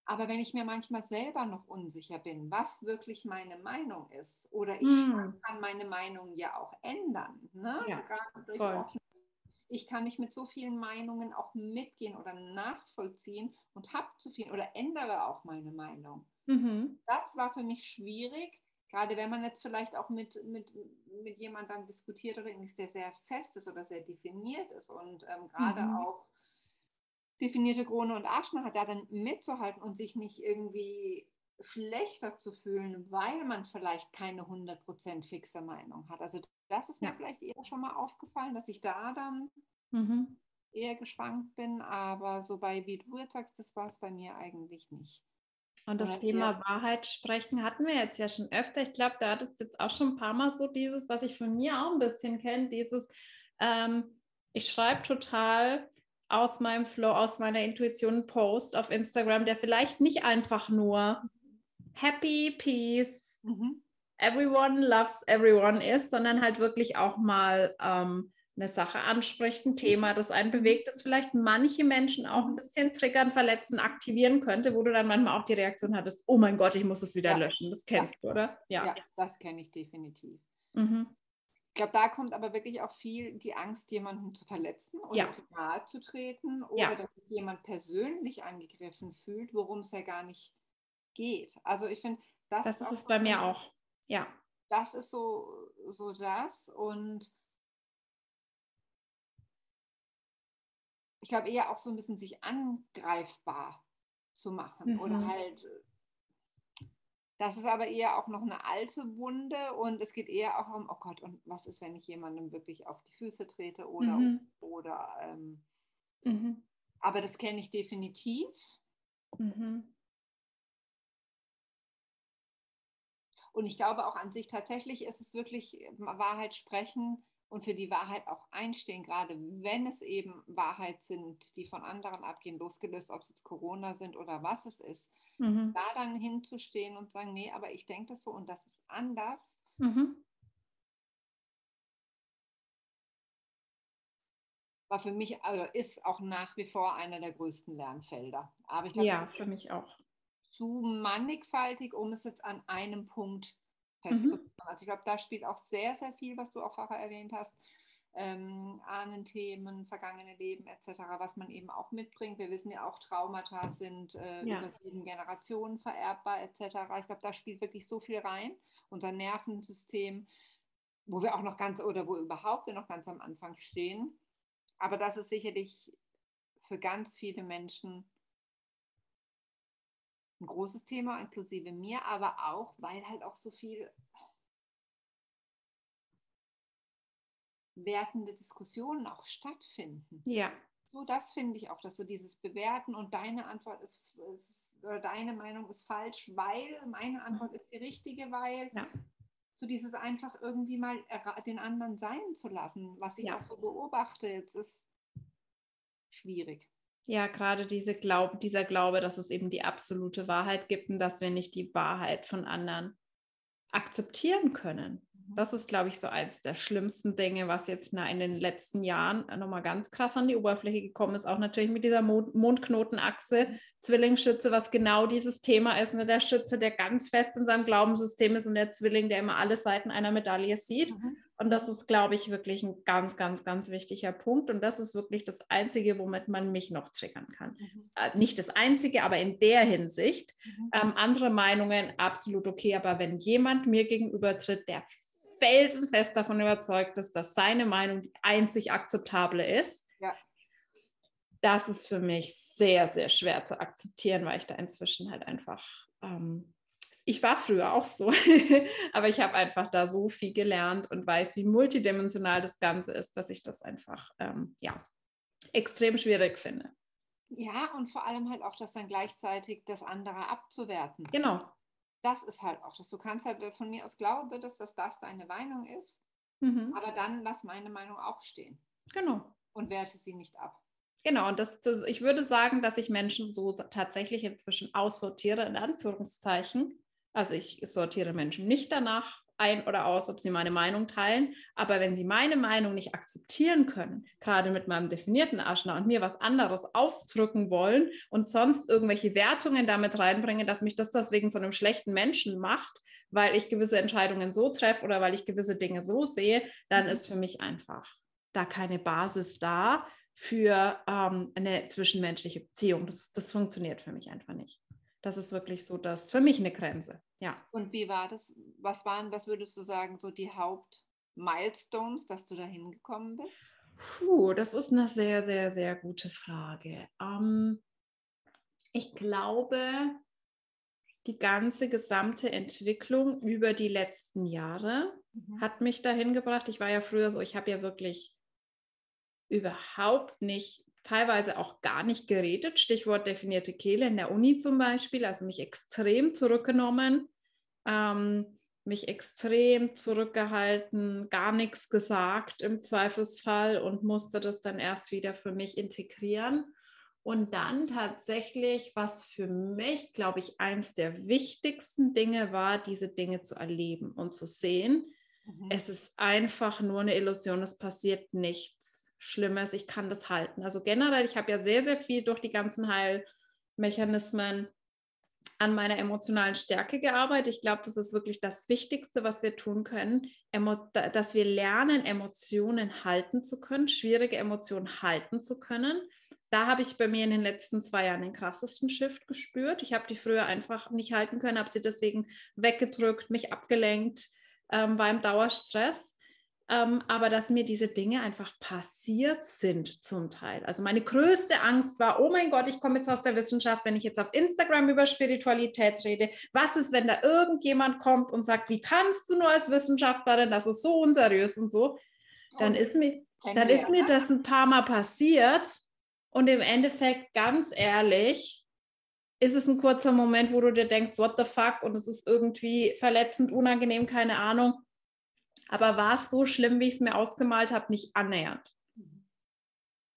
Aber wenn ich mir manchmal selber noch unsicher bin, was wirklich meine Meinung ist, oder ich mhm. kann meine Meinung ja auch ändern, ne? Ja, ich kann nicht mit so vielen Meinungen auch mitgehen oder nachvollziehen und habe zu viel oder ändere auch meine Meinung. Mhm. Das war für mich schwierig, gerade wenn man jetzt vielleicht auch mit, mit, mit jemandem dann diskutiert oder irgendwie sehr, sehr fest ist oder sehr definiert ist und ähm, gerade mhm. auch definierte Krone und Arschner hat, da dann mitzuhalten und sich nicht irgendwie schlechter zu fühlen, weil man vielleicht keine 100% fixe Meinung hat. Also das ist mir ja. vielleicht eher schon mal aufgefallen, dass ich da dann mhm. eher geschwankt bin, aber so bei, wie du jetzt sagst, das war es bei mir eigentlich nicht. Und das Thema ja. Wahrheit sprechen hatten wir jetzt ja schon öfter. Ich glaube, da hattest jetzt auch schon ein paar Mal so dieses, was ich von mir auch ein bisschen kenne, dieses, ähm, ich schreibe total aus meinem Flow, aus meiner Intuition einen Post auf Instagram, der vielleicht nicht einfach nur Happy Peace, mhm. Everyone loves everyone ist, sondern halt wirklich auch mal ähm, eine Sache anspricht, ein Thema, das einen bewegt, das vielleicht manche Menschen auch ein bisschen triggern, verletzen, aktivieren könnte, wo du dann manchmal auch die Reaktion hattest, oh mein Gott, ich muss es wieder ja. löschen. Das kennst ja. du, oder? Ja, ja das kenne ich definitiv. Mhm. Ich glaube, da kommt aber wirklich auch viel die Angst, jemanden zu verletzen oder zu nahe zu treten oder dass sich jemand persönlich angegriffen fühlt, worum es ja gar nicht geht. Also ich finde, das, das ist, ist bei mir auch. Ja. Das ist so, so das und ich glaube, eher auch so ein bisschen sich angreifbar zu machen. Mhm. Oder halt, das ist aber eher auch noch eine alte Wunde und es geht eher auch um, oh Gott, und was ist, wenn ich jemandem wirklich auf die Füße trete oder, mhm. oder ähm, mhm. aber das kenne ich definitiv. Mhm. Und ich glaube auch an sich tatsächlich ist es wirklich Wahrheit sprechen und für die Wahrheit auch einstehen, gerade wenn es eben Wahrheit sind, die von anderen abgehen, losgelöst, ob es jetzt Corona sind oder was es ist, mhm. da dann hinzustehen und sagen, nee, aber ich denke das so und das ist anders. Mhm. War für mich, also ist auch nach wie vor einer der größten Lernfelder. Aber ich glaube, ja, für mich auch. Zu mannigfaltig, um es jetzt an einem Punkt festzumachen. Mhm. Also ich glaube, da spielt auch sehr, sehr viel, was du auch vorher erwähnt hast, ähm, Ahnenthemen, vergangene Leben etc., was man eben auch mitbringt. Wir wissen ja auch, Traumata sind äh, ja. über sieben Generationen vererbbar etc. Ich glaube, da spielt wirklich so viel rein. Unser Nervensystem, wo wir auch noch ganz oder wo überhaupt wir noch ganz am Anfang stehen. Aber das ist sicherlich für ganz viele Menschen ein großes Thema, inklusive mir, aber auch, weil halt auch so viel wertende Diskussionen auch stattfinden. Ja. So, das finde ich auch, dass so dieses Bewerten und deine Antwort ist, ist oder deine Meinung ist falsch, weil meine Antwort ist die richtige, weil ja. so dieses einfach irgendwie mal den anderen sein zu lassen, was ich ja. auch so beobachte, jetzt ist schwierig. Ja, gerade diese Glaub, dieser Glaube, dass es eben die absolute Wahrheit gibt und dass wir nicht die Wahrheit von anderen akzeptieren können. Mhm. Das ist, glaube ich, so eins der schlimmsten Dinge, was jetzt in den letzten Jahren nochmal ganz krass an die Oberfläche gekommen ist. Auch natürlich mit dieser Mondknotenachse, Zwillingsschütze, was genau dieses Thema ist. Ne? Der Schütze, der ganz fest in seinem Glaubenssystem ist und der Zwilling, der immer alle Seiten einer Medaille sieht. Mhm. Und das ist, glaube ich, wirklich ein ganz, ganz, ganz wichtiger Punkt. Und das ist wirklich das Einzige, womit man mich noch triggern kann. Mhm. Äh, nicht das Einzige, aber in der Hinsicht. Mhm. Ähm, andere Meinungen absolut okay. Aber wenn jemand mir gegenübertritt, der felsenfest davon überzeugt ist, dass seine Meinung die einzig akzeptable ist, ja. das ist für mich sehr, sehr schwer zu akzeptieren, weil ich da inzwischen halt einfach ähm, ich war früher auch so, <laughs> aber ich habe einfach da so viel gelernt und weiß, wie multidimensional das Ganze ist, dass ich das einfach ähm, ja, extrem schwierig finde. Ja, und vor allem halt auch das dann gleichzeitig das andere abzuwerten. Genau. Das ist halt auch das. Du kannst halt von mir aus glauben, dass das, das deine Meinung ist, mhm. aber dann lass meine Meinung auch stehen. Genau. Und werte sie nicht ab. Genau, und das, das, ich würde sagen, dass ich Menschen so tatsächlich inzwischen aussortiere, in Anführungszeichen, also ich sortiere Menschen nicht danach ein oder aus, ob sie meine Meinung teilen. Aber wenn sie meine Meinung nicht akzeptieren können, gerade mit meinem definierten Aschner und mir was anderes aufdrücken wollen und sonst irgendwelche Wertungen damit reinbringen, dass mich das deswegen zu einem schlechten Menschen macht, weil ich gewisse Entscheidungen so treffe oder weil ich gewisse Dinge so sehe, dann mhm. ist für mich einfach da keine Basis da für ähm, eine zwischenmenschliche Beziehung. Das, das funktioniert für mich einfach nicht das ist wirklich so das für mich eine Grenze. Ja. Und wie war das? Was waren, was würdest du sagen, so die Hauptmilestones, dass du da hingekommen bist? Puh, das ist eine sehr, sehr, sehr gute Frage. Ähm, ich glaube, die ganze gesamte Entwicklung über die letzten Jahre mhm. hat mich dahin gebracht. Ich war ja früher so, ich habe ja wirklich überhaupt nicht teilweise auch gar nicht geredet, Stichwort definierte Kehle in der Uni zum Beispiel, also mich extrem zurückgenommen, ähm, mich extrem zurückgehalten, gar nichts gesagt im Zweifelsfall und musste das dann erst wieder für mich integrieren. Und dann tatsächlich, was für mich, glaube ich, eins der wichtigsten Dinge war, diese Dinge zu erleben und zu sehen. Mhm. Es ist einfach nur eine Illusion, es passiert nichts Schlimmes, ich kann das halten. Also generell, ich habe ja sehr, sehr viel durch die ganzen Heilmechanismen an meiner emotionalen Stärke gearbeitet. Ich glaube, das ist wirklich das Wichtigste, was wir tun können, dass wir lernen, Emotionen halten zu können, schwierige Emotionen halten zu können. Da habe ich bei mir in den letzten zwei Jahren den krassesten Shift gespürt. Ich habe die früher einfach nicht halten können, habe sie deswegen weggedrückt, mich abgelenkt, ähm, war im Dauerstress. Ähm, aber dass mir diese Dinge einfach passiert sind zum Teil. Also meine größte Angst war, oh mein Gott, ich komme jetzt aus der Wissenschaft, wenn ich jetzt auf Instagram über Spiritualität rede, was ist, wenn da irgendjemand kommt und sagt, wie kannst du nur als Wissenschaftlerin, das ist so unseriös und so, dann ist mir, dann ist mir das ein paar Mal passiert und im Endeffekt, ganz ehrlich, ist es ein kurzer Moment, wo du dir denkst, what the fuck, und es ist irgendwie verletzend, unangenehm, keine Ahnung aber war es so schlimm, wie ich es mir ausgemalt habe, nicht annähernd.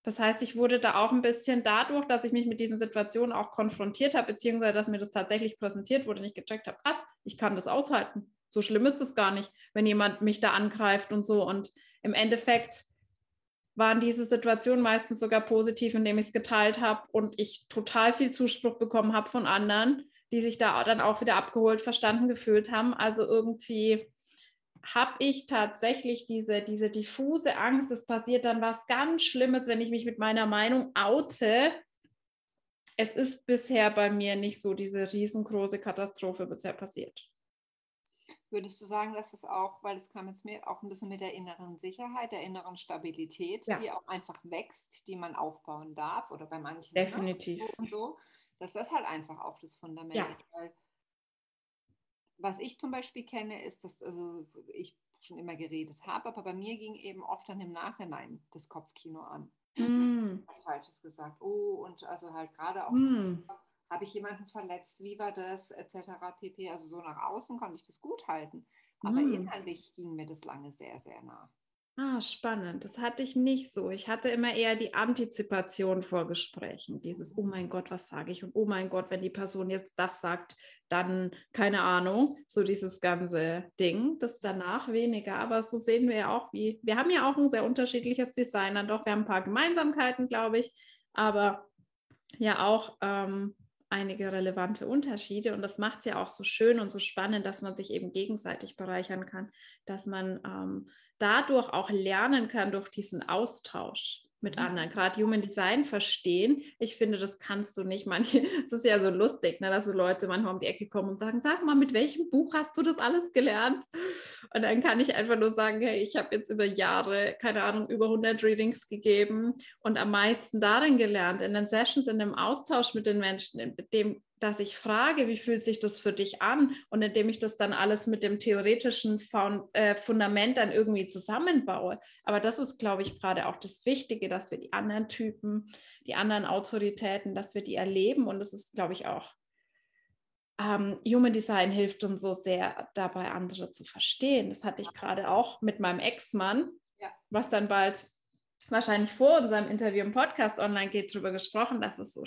Das heißt, ich wurde da auch ein bisschen dadurch, dass ich mich mit diesen Situationen auch konfrontiert habe, beziehungsweise dass mir das tatsächlich präsentiert wurde, nicht gecheckt habe, krass, ich kann das aushalten. So schlimm ist es gar nicht, wenn jemand mich da angreift und so. Und im Endeffekt waren diese Situationen meistens sogar positiv, indem ich es geteilt habe und ich total viel Zuspruch bekommen habe von anderen, die sich da dann auch wieder abgeholt, verstanden gefühlt haben. Also irgendwie habe ich tatsächlich diese, diese diffuse Angst, es passiert dann was ganz Schlimmes, wenn ich mich mit meiner Meinung oute. Es ist bisher bei mir nicht so diese riesengroße Katastrophe bisher passiert. Würdest du sagen, dass das auch, weil es kam jetzt mir auch ein bisschen mit der inneren Sicherheit, der inneren Stabilität, ja. die auch einfach wächst, die man aufbauen darf oder bei manchen ne, definitiv und so, dass das halt einfach auch das Fundament ja. ist. Weil was ich zum Beispiel kenne, ist, dass also ich schon immer geredet habe, aber bei mir ging eben oft dann im Nachhinein das Kopfkino an. Mm. Was Falsches gesagt. Oh, und also halt gerade auch mm habe ich jemanden verletzt, wie war das, etc. pp. Also so nach außen konnte ich das gut halten. Aber mm. innerlich ging mir das lange sehr, sehr nah. Ah, spannend. Das hatte ich nicht so. Ich hatte immer eher die Antizipation vor Gesprächen. Dieses, oh mein Gott, was sage ich? Und oh mein Gott, wenn die Person jetzt das sagt, dann keine Ahnung. So dieses ganze Ding. Das danach weniger. Aber so sehen wir ja auch, wie, wir haben ja auch ein sehr unterschiedliches Design. Dann doch, wir haben ein paar Gemeinsamkeiten, glaube ich. Aber ja auch ähm, einige relevante Unterschiede und das macht es ja auch so schön und so spannend, dass man sich eben gegenseitig bereichern kann, dass man ähm, dadurch auch lernen kann durch diesen Austausch mit mhm. anderen, gerade Human Design verstehen. Ich finde, das kannst du nicht. <laughs> Manche, es ist ja so lustig, ne, dass so Leute manchmal um die Ecke kommen und sagen, sag mal, mit welchem Buch hast du das alles gelernt? Und dann kann ich einfach nur sagen, hey, ich habe jetzt über Jahre, keine Ahnung, über 100 Readings gegeben und am meisten darin gelernt, in den Sessions, in dem Austausch mit den Menschen, in dem dass ich frage, wie fühlt sich das für dich an und indem ich das dann alles mit dem theoretischen äh, Fundament dann irgendwie zusammenbaue. Aber das ist, glaube ich, gerade auch das Wichtige, dass wir die anderen Typen, die anderen Autoritäten, dass wir die erleben und das ist, glaube ich, auch ähm, Human Design hilft uns so sehr dabei, andere zu verstehen. Das hatte ich gerade auch mit meinem Ex-Mann, ja. was dann bald wahrscheinlich vor unserem Interview im Podcast online geht, darüber gesprochen, dass es so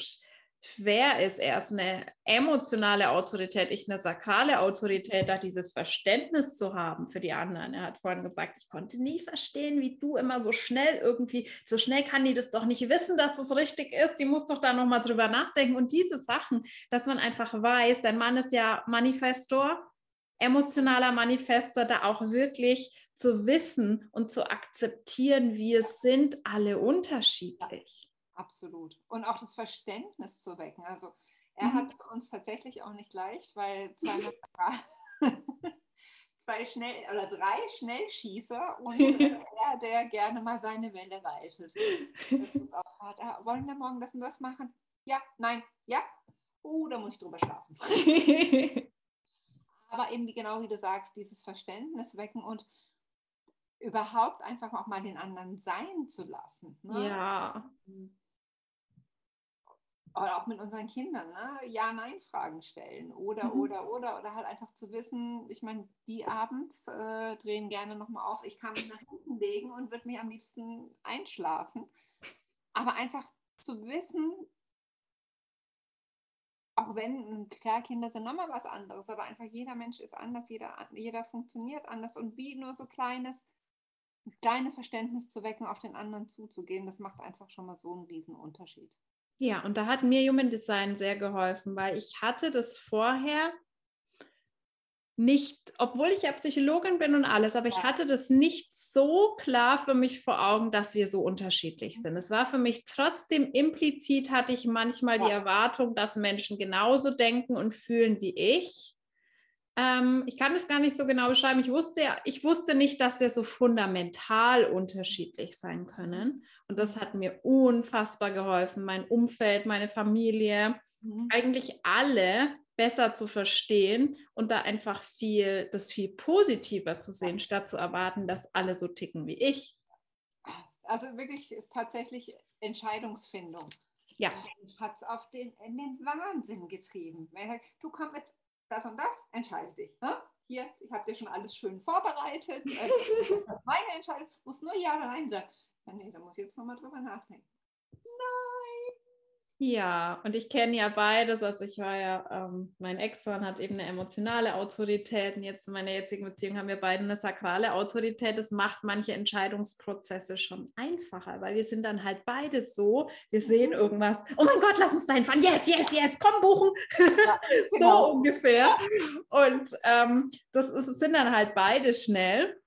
schwer ist. Er ist eine emotionale Autorität, ich eine sakrale Autorität, da dieses Verständnis zu haben für die anderen. Er hat vorhin gesagt, ich konnte nie verstehen, wie du immer so schnell irgendwie, so schnell kann die das doch nicht wissen, dass das richtig ist. Die muss doch da nochmal drüber nachdenken. Und diese Sachen, dass man einfach weiß, dein Mann ist ja Manifestor, emotionaler Manifestor, da auch wirklich zu wissen und zu akzeptieren, wir sind alle unterschiedlich. Absolut. Und auch das Verständnis zu wecken. Also er mhm. hat es uns tatsächlich auch nicht leicht, weil zwei, <laughs> <laughs> zwei schnell oder drei Schnellschießer und <laughs> er, der gerne mal seine Welle reitet. Auch, ah, wollen wir morgen das und das machen? Ja, nein, ja. Oh, da muss ich drüber schlafen. Aber eben genau wie du sagst, dieses Verständnis wecken und überhaupt einfach auch mal den anderen sein zu lassen. Ne? Ja. Aber auch mit unseren Kindern, ne? Ja-Nein-Fragen stellen oder, mhm. oder, oder, oder halt einfach zu wissen, ich meine, die abends äh, drehen gerne nochmal auf, ich kann mich nach hinten legen und würde mir am liebsten einschlafen. Aber einfach zu wissen, auch wenn, klar, Kinder sind nochmal was anderes, aber einfach jeder Mensch ist anders, jeder, jeder funktioniert anders und wie nur so kleines, kleine Verständnis zu wecken, auf den anderen zuzugehen, das macht einfach schon mal so einen riesen Unterschied. Ja, und da hat mir Human Design sehr geholfen, weil ich hatte das vorher nicht, obwohl ich ja Psychologin bin und alles, aber ich hatte das nicht so klar für mich vor Augen, dass wir so unterschiedlich sind. Es war für mich trotzdem implizit, hatte ich manchmal ja. die Erwartung, dass Menschen genauso denken und fühlen wie ich. Ähm, ich kann es gar nicht so genau beschreiben. Ich wusste, ich wusste nicht, dass wir so fundamental unterschiedlich sein können. Und das hat mir unfassbar geholfen, mein Umfeld, meine Familie, mhm. eigentlich alle besser zu verstehen und da einfach viel, das viel positiver zu sehen, statt zu erwarten, dass alle so ticken wie ich. Also wirklich tatsächlich Entscheidungsfindung. Ja. Hat es auf den, in den Wahnsinn getrieben. Du kommst jetzt das und das, entscheide dich. Ne? Hier, ich habe dir schon alles schön vorbereitet. Äh, meine Entscheidung muss nur Ja oder Nein sein. Ja, nee, da muss ich jetzt nochmal drüber nachdenken. Ja, und ich kenne ja beides. Also ich war ja, ähm, mein Ex-Mann hat eben eine emotionale Autorität und jetzt in meiner jetzigen Beziehung haben wir beide eine sakrale Autorität. Das macht manche Entscheidungsprozesse schon einfacher, weil wir sind dann halt beide so, wir sehen mhm. irgendwas, oh mein Gott, lass uns dahin fahren, yes, yes, yes, komm buchen. Ja, <laughs> so genau. ungefähr. Und ähm, das, ist, sind dann halt beide schnell.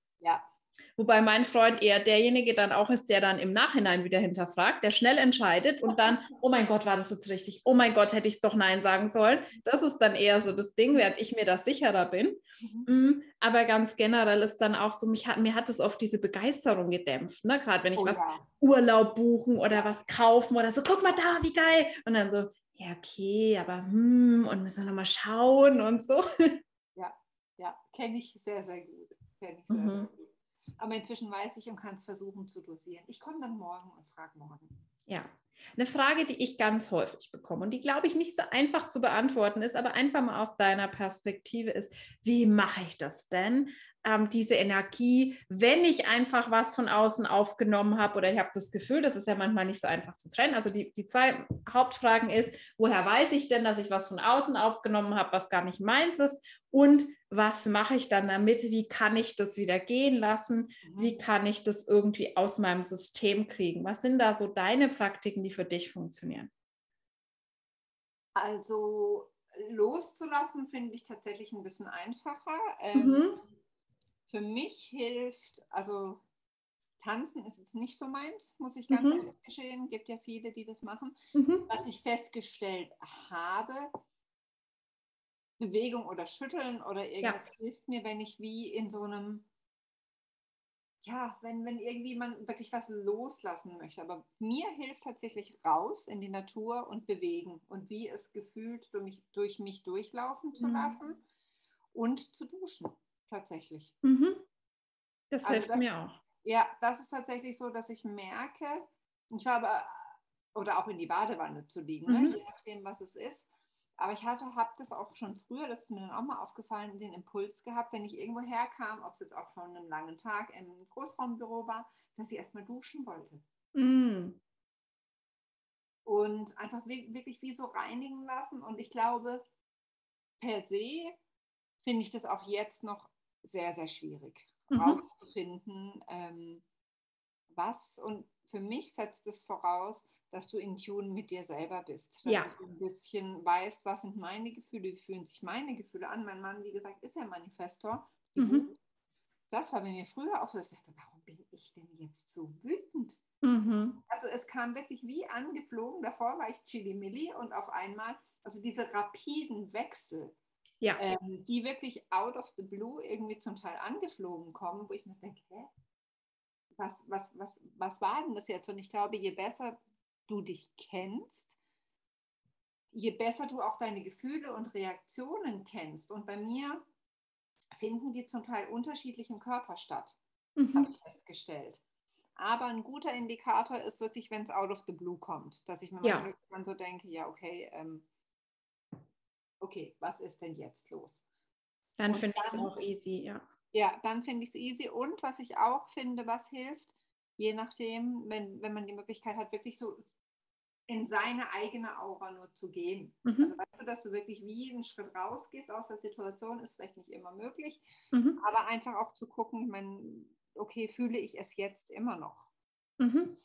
Wobei mein Freund eher derjenige dann auch ist, der dann im Nachhinein wieder hinterfragt, der schnell entscheidet und dann, <laughs> oh mein Gott, war das jetzt richtig? Oh mein Gott, hätte ich es doch Nein sagen sollen. Das ist dann eher so das Ding, während ich mir da sicherer bin. Mhm. Mm, aber ganz generell ist dann auch so, mich hat, mir hat es oft diese Begeisterung gedämpft. Ne? Gerade wenn ich oh, was ja. Urlaub buchen oder was kaufen oder so, guck mal da, wie geil. Und dann so, ja, okay, aber hm, und müssen wir nochmal schauen und so. <laughs> Ja, ja, kenne ich sehr, sehr gut. Kenne ich sehr, mhm. sehr gut. Aber inzwischen weiß ich und kann es versuchen zu dosieren. Ich komme dann morgen und frage morgen. Ja, eine Frage, die ich ganz häufig bekomme und die, glaube ich, nicht so einfach zu beantworten ist, aber einfach mal aus deiner Perspektive ist, wie mache ich das denn? Ähm, diese Energie, wenn ich einfach was von außen aufgenommen habe oder ich habe das Gefühl, das ist ja manchmal nicht so einfach zu trennen. Also die, die zwei Hauptfragen ist, woher weiß ich denn, dass ich was von außen aufgenommen habe, was gar nicht meins ist? Und was mache ich dann damit? Wie kann ich das wieder gehen lassen? Mhm. Wie kann ich das irgendwie aus meinem System kriegen? Was sind da so deine Praktiken, die für dich funktionieren? Also loszulassen finde ich tatsächlich ein bisschen einfacher. Ähm, mhm für mich hilft, also Tanzen ist jetzt nicht so meins, muss ich ganz mhm. ehrlich gestehen. Gibt ja viele, die das machen. Mhm. Was ich festgestellt habe, Bewegung oder Schütteln oder irgendwas ja. hilft mir, wenn ich wie in so einem, ja, wenn, wenn irgendwie man wirklich was loslassen möchte. Aber mir hilft tatsächlich raus in die Natur und bewegen und wie es gefühlt durch mich, durch mich durchlaufen zu mhm. lassen und zu duschen tatsächlich. Mhm. Das also hilft das, mir auch. Ja, das ist tatsächlich so, dass ich merke, ich habe, oder auch in die Badewanne zu liegen, ne, mhm. ne, je nachdem, was es ist. Aber ich hatte, habe das auch schon früher, das ist mir dann auch mal aufgefallen, den Impuls gehabt, wenn ich irgendwo herkam, ob es jetzt auch von einem langen Tag im Großraumbüro war, dass ich erstmal duschen wollte. Mhm. Und einfach wirklich wie so reinigen lassen. Und ich glaube, per se finde ich das auch jetzt noch sehr, sehr schwierig mhm. rauszufinden, ähm, was und für mich setzt es voraus, dass du in Tune mit dir selber bist. Dass ja. du ein bisschen weißt, was sind meine Gefühle, wie fühlen sich meine Gefühle an. Mein Mann, wie gesagt, ist ja Manifestor. Mhm. Das war bei mir früher auch so, ich dachte, warum bin ich denn jetzt so wütend? Mhm. Also es kam wirklich wie angeflogen. Davor war ich Chili Milli und auf einmal, also diese rapiden Wechsel, ja. ähm, die wirklich out of the blue irgendwie zum Teil angeflogen kommen, wo ich mir denke, hä? Was, was, was, was war denn das jetzt? Und ich glaube, je besser du dich kennst, je besser du auch deine Gefühle und Reaktionen kennst. Und bei mir finden die zum Teil unterschiedlich im Körper statt, mhm. habe ich festgestellt. Aber ein guter Indikator ist wirklich, wenn es out of the blue kommt, dass ich mir ja. dann so denke, ja, okay, ähm, okay, was ist denn jetzt los? Dann finde ich es auch easy, ja. Ja, dann finde ich es easy. Und was ich auch finde, was hilft, je nachdem, wenn, wenn man die Möglichkeit hat, wirklich so in seine eigene Aura nur zu gehen. Mhm. Also weißt du, dass du wirklich wie einen Schritt rausgehst aus der Situation, ist vielleicht nicht immer möglich, mhm. aber einfach auch zu gucken, ich meine, okay, fühle ich es jetzt immer noch? Mhm.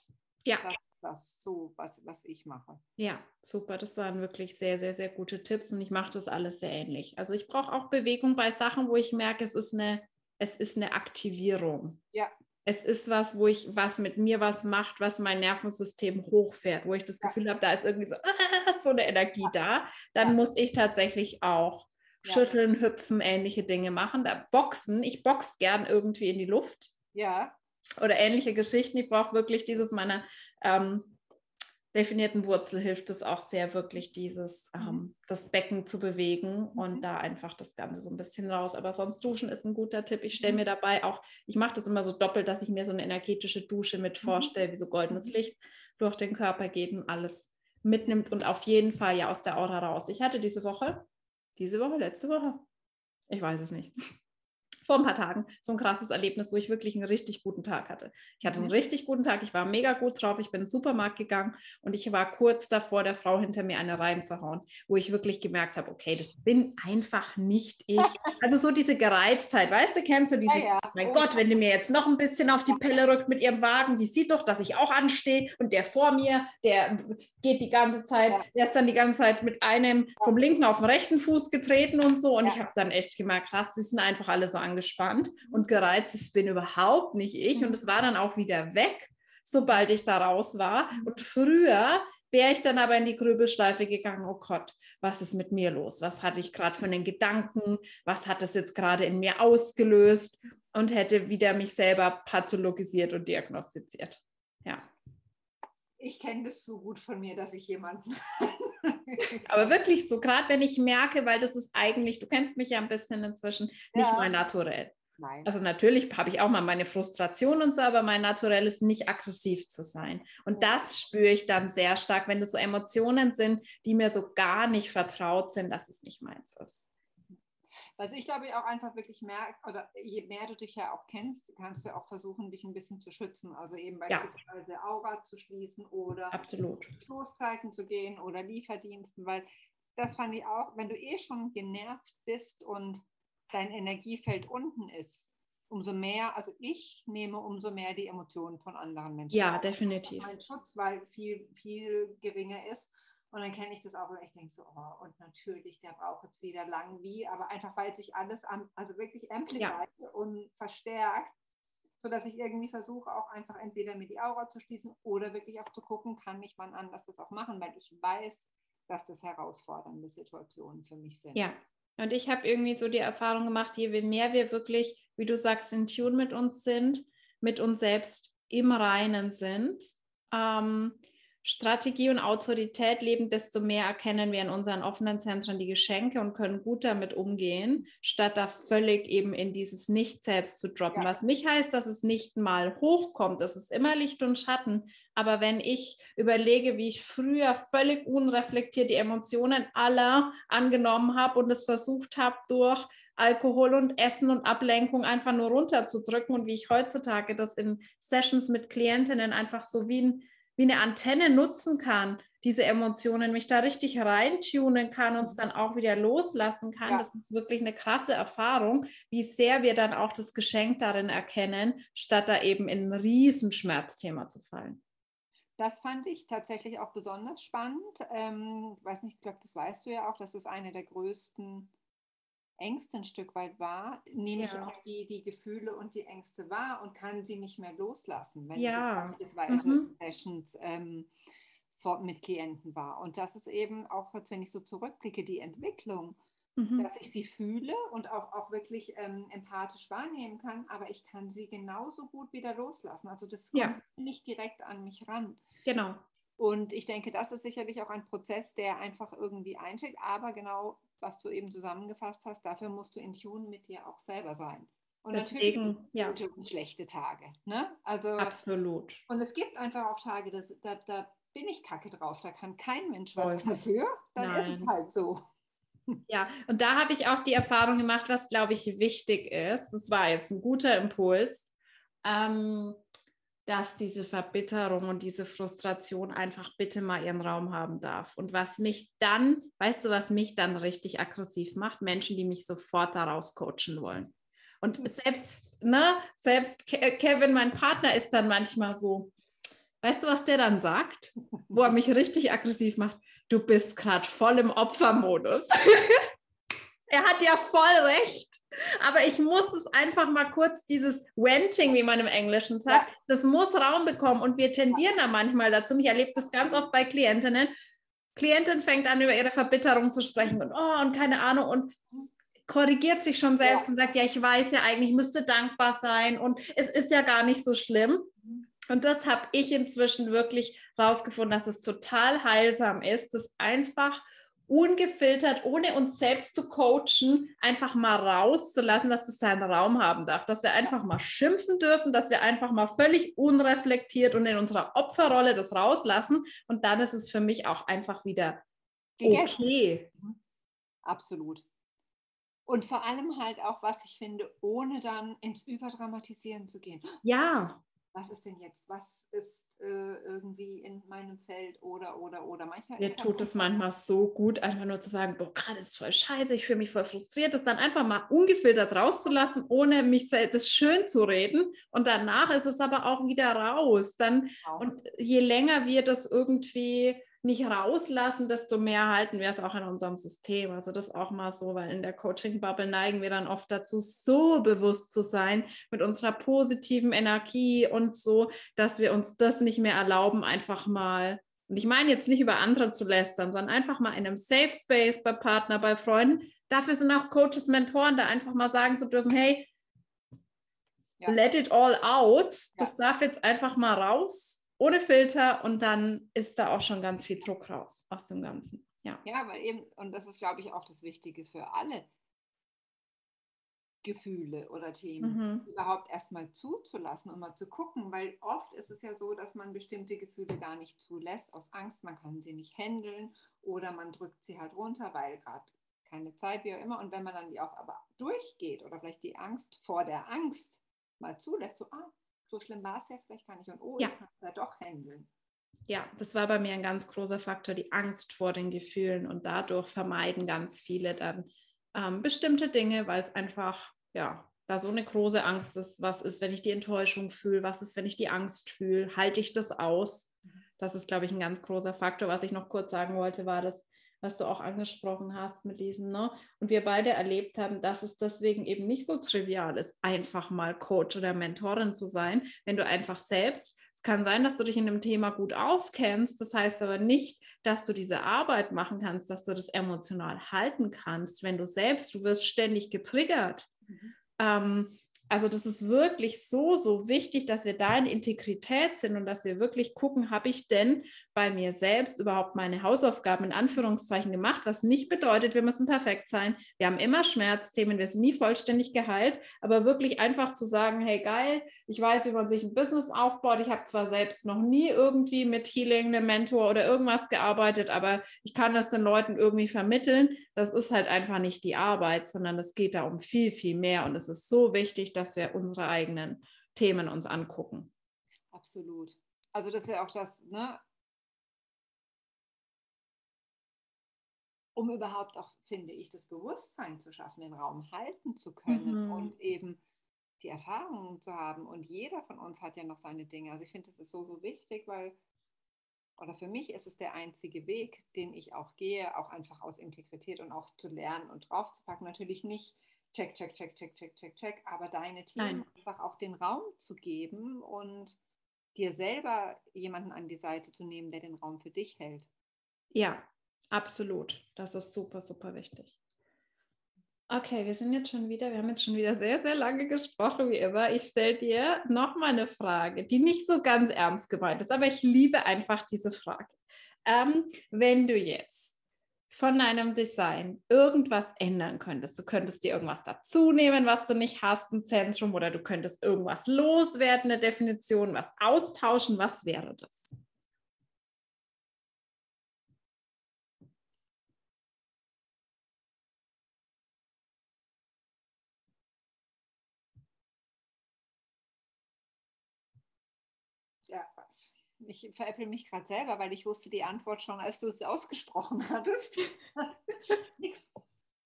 Ja. Das das so, was, was ich mache. Ja, super. Das waren wirklich sehr, sehr, sehr gute Tipps und ich mache das alles sehr ähnlich. Also ich brauche auch Bewegung bei Sachen, wo ich merke, es ist eine, es ist eine Aktivierung. Ja. Es ist was, wo ich was mit mir was macht, was mein Nervensystem hochfährt, wo ich das Gefühl ja. habe, da ist irgendwie so, <laughs> so eine Energie ja. da. Dann ja. muss ich tatsächlich auch schütteln, hüpfen, ähnliche Dinge machen. Da boxen, ich box gern irgendwie in die Luft. Ja oder ähnliche Geschichten. Ich brauche wirklich dieses meiner ähm, definierten Wurzel hilft es auch sehr, wirklich dieses, mhm. ähm, das Becken zu bewegen und mhm. da einfach das Ganze so ein bisschen raus. Aber sonst duschen ist ein guter Tipp. Ich stelle mhm. mir dabei auch, ich mache das immer so doppelt, dass ich mir so eine energetische Dusche mit vorstelle, wie so goldenes. Licht durch den Körper geht und alles mitnimmt und auf jeden Fall ja aus der Aura raus. Ich hatte diese Woche, diese Woche, letzte Woche, ich weiß es nicht, vor ein paar Tagen so ein krasses Erlebnis, wo ich wirklich einen richtig guten Tag hatte. Ich hatte einen mhm. richtig guten Tag, ich war mega gut drauf, ich bin in den Supermarkt gegangen und ich war kurz davor, der Frau hinter mir eine reinzuhauen, wo ich wirklich gemerkt habe, okay, das bin einfach nicht ich. <laughs> Also so diese Gereiztheit, weißt du, kennst du dieses, ja, ja. mein Gott, wenn die mir jetzt noch ein bisschen auf die Pelle rückt mit ihrem Wagen, die sieht doch, dass ich auch anstehe und der vor mir, der geht die ganze Zeit, ja. der ist dann die ganze Zeit mit einem vom linken auf den rechten Fuß getreten und so und ich habe dann echt gemerkt, krass, die sind einfach alle so angespannt und gereizt, das bin überhaupt nicht ich. Und es war dann auch wieder weg, sobald ich da raus war. Und früher wäre ich dann aber in die Grübelschleife gegangen, oh Gott, was ist mit mir los? Was hatte ich gerade für einen Gedanken? Was hat das jetzt gerade in mir ausgelöst? Und hätte wieder mich selber pathologisiert und diagnostiziert. Ja. Ich kenne das so gut von mir, dass ich jemanden. <laughs> <laughs> Aber wirklich so, gerade wenn ich merke, weil das ist eigentlich, du kennst mich ja ein bisschen inzwischen, nicht ja. mein Naturell. Nein. Also natürlich habe ich auch mal meine Frustration und so, aber mein Naturell ist nicht aggressiv zu sein. Und ja. das spüre ich dann sehr stark, wenn das so Emotionen sind, die mir so gar nicht vertraut sind, dass es nicht meins ist. Was ich glaube ich auch einfach wirklich merke, oder je mehr du dich ja auch kennst, kannst du auch versuchen, dich ein bisschen zu schützen. Also eben beispielsweise ja. Aura zu schließen oder Absolut. Stoßzeiten zu gehen oder Lieferdiensten, weil das fand ich auch, wenn du eh schon genervt bist und dein Energiefeld unten ist, umso mehr, also ich nehme umso mehr die Emotionen von anderen Menschen. Ja, definitiv. Mein Schutz, weil viel, viel geringer ist. Und dann kenne ich das auch, und ich denke so, oh, und natürlich, der braucht jetzt wieder lang wie, aber einfach, weil sich alles, am, also wirklich amplified ja. und verstärkt, sodass ich irgendwie versuche, auch einfach entweder mir die Aura zu schließen oder wirklich auch zu gucken, kann ich wann anders das auch machen, weil ich weiß, dass das herausfordernde Situationen für mich sind. Ja, und ich habe irgendwie so die Erfahrung gemacht, je mehr wir wirklich, wie du sagst, in Tune mit uns sind, mit uns selbst im Reinen sind, ähm, Strategie und Autorität leben, desto mehr erkennen wir in unseren offenen Zentren die Geschenke und können gut damit umgehen, statt da völlig eben in dieses Nicht-Selbst zu droppen. Ja. Was nicht heißt, dass es nicht mal hochkommt. Es ist immer Licht und Schatten. Aber wenn ich überlege, wie ich früher völlig unreflektiert die Emotionen aller angenommen habe und es versucht habe, durch Alkohol und Essen und Ablenkung einfach nur runterzudrücken und wie ich heutzutage das in Sessions mit Klientinnen einfach so wie ein wie eine Antenne nutzen kann, diese Emotionen, mich da richtig reintunen kann und es dann auch wieder loslassen kann. Ja. Das ist wirklich eine krasse Erfahrung, wie sehr wir dann auch das Geschenk darin erkennen, statt da eben in ein Riesenschmerzthema zu fallen. Das fand ich tatsächlich auch besonders spannend. Ähm, weiß nicht, ich glaube, das weißt du ja auch, das ist eine der größten Ängste ein Stück weit wahr, nehme ja. ich auch die, die Gefühle und die Ängste wahr und kann sie nicht mehr loslassen, wenn ja. ich weitere mhm. Sessions ähm, mit Klienten war. Und das ist eben auch, wenn ich so zurückblicke, die Entwicklung, mhm. dass ich sie fühle und auch, auch wirklich ähm, empathisch wahrnehmen kann, aber ich kann sie genauso gut wieder loslassen. Also das kommt ja. nicht direkt an mich ran. Genau. Und ich denke, das ist sicherlich auch ein Prozess, der einfach irgendwie einsteigt, aber genau was du eben zusammengefasst hast, dafür musst du in Tune mit dir auch selber sein. Und Deswegen, natürlich ja. gute und schlechte Tage. Ne? Also, Absolut. Und es gibt einfach auch Tage, das, da, da bin ich kacke drauf, da kann kein Mensch was Voll. dafür, dann Nein. ist es halt so. Ja, und da habe ich auch die Erfahrung gemacht, was, glaube ich, wichtig ist. Das war jetzt ein guter Impuls. Ähm, dass diese Verbitterung und diese Frustration einfach bitte mal ihren Raum haben darf. Und was mich dann, weißt du, was mich dann richtig aggressiv macht? Menschen, die mich sofort daraus coachen wollen. Und hm. selbst, ne, selbst Kevin, mein Partner, ist dann manchmal so, weißt du, was der dann sagt? Wo er mich richtig aggressiv macht? Du bist gerade voll im Opfermodus. <laughs> er hat ja voll recht. Aber ich muss es einfach mal kurz, dieses Wenting, wie man im Englischen sagt, ja. das muss Raum bekommen. Und wir tendieren da manchmal dazu. Ich erlebe das ganz oft bei Klientinnen. Klientin fängt an, über ihre Verbitterung zu sprechen und oh, und keine Ahnung und korrigiert sich schon selbst ja. und sagt, ja, ich weiß ja eigentlich, ich müsste dankbar sein und es ist ja gar nicht so schlimm. Und das habe ich inzwischen wirklich rausgefunden, dass es total heilsam ist, das einfach ungefiltert, ohne uns selbst zu coachen, einfach mal rauszulassen, dass das seinen Raum haben darf, dass wir einfach mal schimpfen dürfen, dass wir einfach mal völlig unreflektiert und in unserer Opferrolle das rauslassen und dann ist es für mich auch einfach wieder okay. Absolut. Und vor allem halt auch, was ich finde, ohne dann ins Überdramatisieren zu gehen. Ja. Was ist denn jetzt? Was ist äh, irgendwie in meinem Feld oder, oder, oder. Manchmal Mir tut es manchmal so gut, einfach nur zu sagen, boah, gerade ist voll scheiße, ich fühle mich voll frustriert, das dann einfach mal ungefiltert rauszulassen, ohne mich das schön zu reden. Und danach ist es aber auch wieder raus. Dann, genau. und je länger wir das irgendwie nicht rauslassen, desto mehr halten wir es auch in unserem System. Also das auch mal so, weil in der Coaching-Bubble neigen wir dann oft dazu, so bewusst zu sein mit unserer positiven Energie und so, dass wir uns das nicht mehr erlauben, einfach mal, und ich meine jetzt nicht über andere zu lästern, sondern einfach mal in einem Safe Space bei Partner, bei Freunden. Dafür sind auch Coaches, Mentoren, da einfach mal sagen zu dürfen, hey, ja. let it all out. Das ja. darf jetzt einfach mal raus ohne Filter und dann ist da auch schon ganz viel Druck raus aus dem Ganzen. Ja, ja weil eben, und das ist, glaube ich, auch das Wichtige für alle Gefühle oder Themen, mhm. überhaupt erstmal zuzulassen und mal zu gucken, weil oft ist es ja so, dass man bestimmte Gefühle gar nicht zulässt, aus Angst, man kann sie nicht handeln oder man drückt sie halt runter, weil gerade keine Zeit, wie auch immer. Und wenn man dann die auch aber durchgeht oder vielleicht die Angst vor der Angst mal zulässt, so, ah, so schlimm war es ja vielleicht gar nicht und oh, ja. ich kann es ja doch handeln. Ja, das war bei mir ein ganz großer Faktor, die Angst vor den Gefühlen und dadurch vermeiden ganz viele dann ähm, bestimmte Dinge, weil es einfach, ja, da so eine große Angst ist, was ist, wenn ich die Enttäuschung fühle, was ist, wenn ich die Angst fühle, halte ich das aus? Mhm. Das ist, glaube ich, ein ganz großer Faktor. Was ich noch kurz sagen wollte, war, dass was du auch angesprochen hast mit diesem, ne? Und wir beide erlebt haben, dass es deswegen eben nicht so trivial ist, einfach mal Coach oder Mentorin zu sein, wenn du einfach selbst, es kann sein, dass du dich in dem Thema gut auskennst, das heißt aber nicht, dass du diese Arbeit machen kannst, dass du das emotional halten kannst, wenn du selbst, du wirst ständig getriggert. Mhm. Ähm, also das ist wirklich so, so wichtig, dass wir da in Integrität sind und dass wir wirklich gucken, habe ich denn bei mir selbst überhaupt meine Hausaufgaben in Anführungszeichen gemacht, was nicht bedeutet, wir müssen perfekt sein. Wir haben immer Schmerzthemen, wir sind nie vollständig geheilt, aber wirklich einfach zu sagen, hey geil, ich weiß, wie man sich ein Business aufbaut. Ich habe zwar selbst noch nie irgendwie mit Healing, einem Mentor oder irgendwas gearbeitet, aber ich kann das den Leuten irgendwie vermitteln. Das ist halt einfach nicht die Arbeit, sondern es geht da um viel, viel mehr und es ist so wichtig, dass wir unsere eigenen Themen uns angucken. Absolut. Also das ist ja auch das, ne? um überhaupt auch, finde ich, das Bewusstsein zu schaffen, den Raum halten zu können mhm. und eben die Erfahrungen zu haben. Und jeder von uns hat ja noch seine Dinge. Also ich finde, das ist so, so wichtig, weil, oder für mich ist es der einzige Weg, den ich auch gehe, auch einfach aus Integrität und auch zu lernen und draufzupacken. Natürlich nicht check, check, check, check, check, check, check, aber deine Themen Nein. einfach auch den Raum zu geben und dir selber jemanden an die Seite zu nehmen, der den Raum für dich hält. Ja, absolut. Das ist super, super wichtig. Okay, wir sind jetzt schon wieder, wir haben jetzt schon wieder sehr, sehr lange gesprochen, wie immer. Ich stelle dir noch mal eine Frage, die nicht so ganz ernst gemeint ist, aber ich liebe einfach diese Frage. Ähm, wenn du jetzt von deinem Design irgendwas ändern könntest. Du könntest dir irgendwas dazu nehmen, was du nicht hast, ein Zentrum, oder du könntest irgendwas loswerden, eine Definition, was austauschen. Was wäre das? Ich veräpple mich gerade selber, weil ich wusste die Antwort schon, als du es ausgesprochen hattest. <laughs> Nix.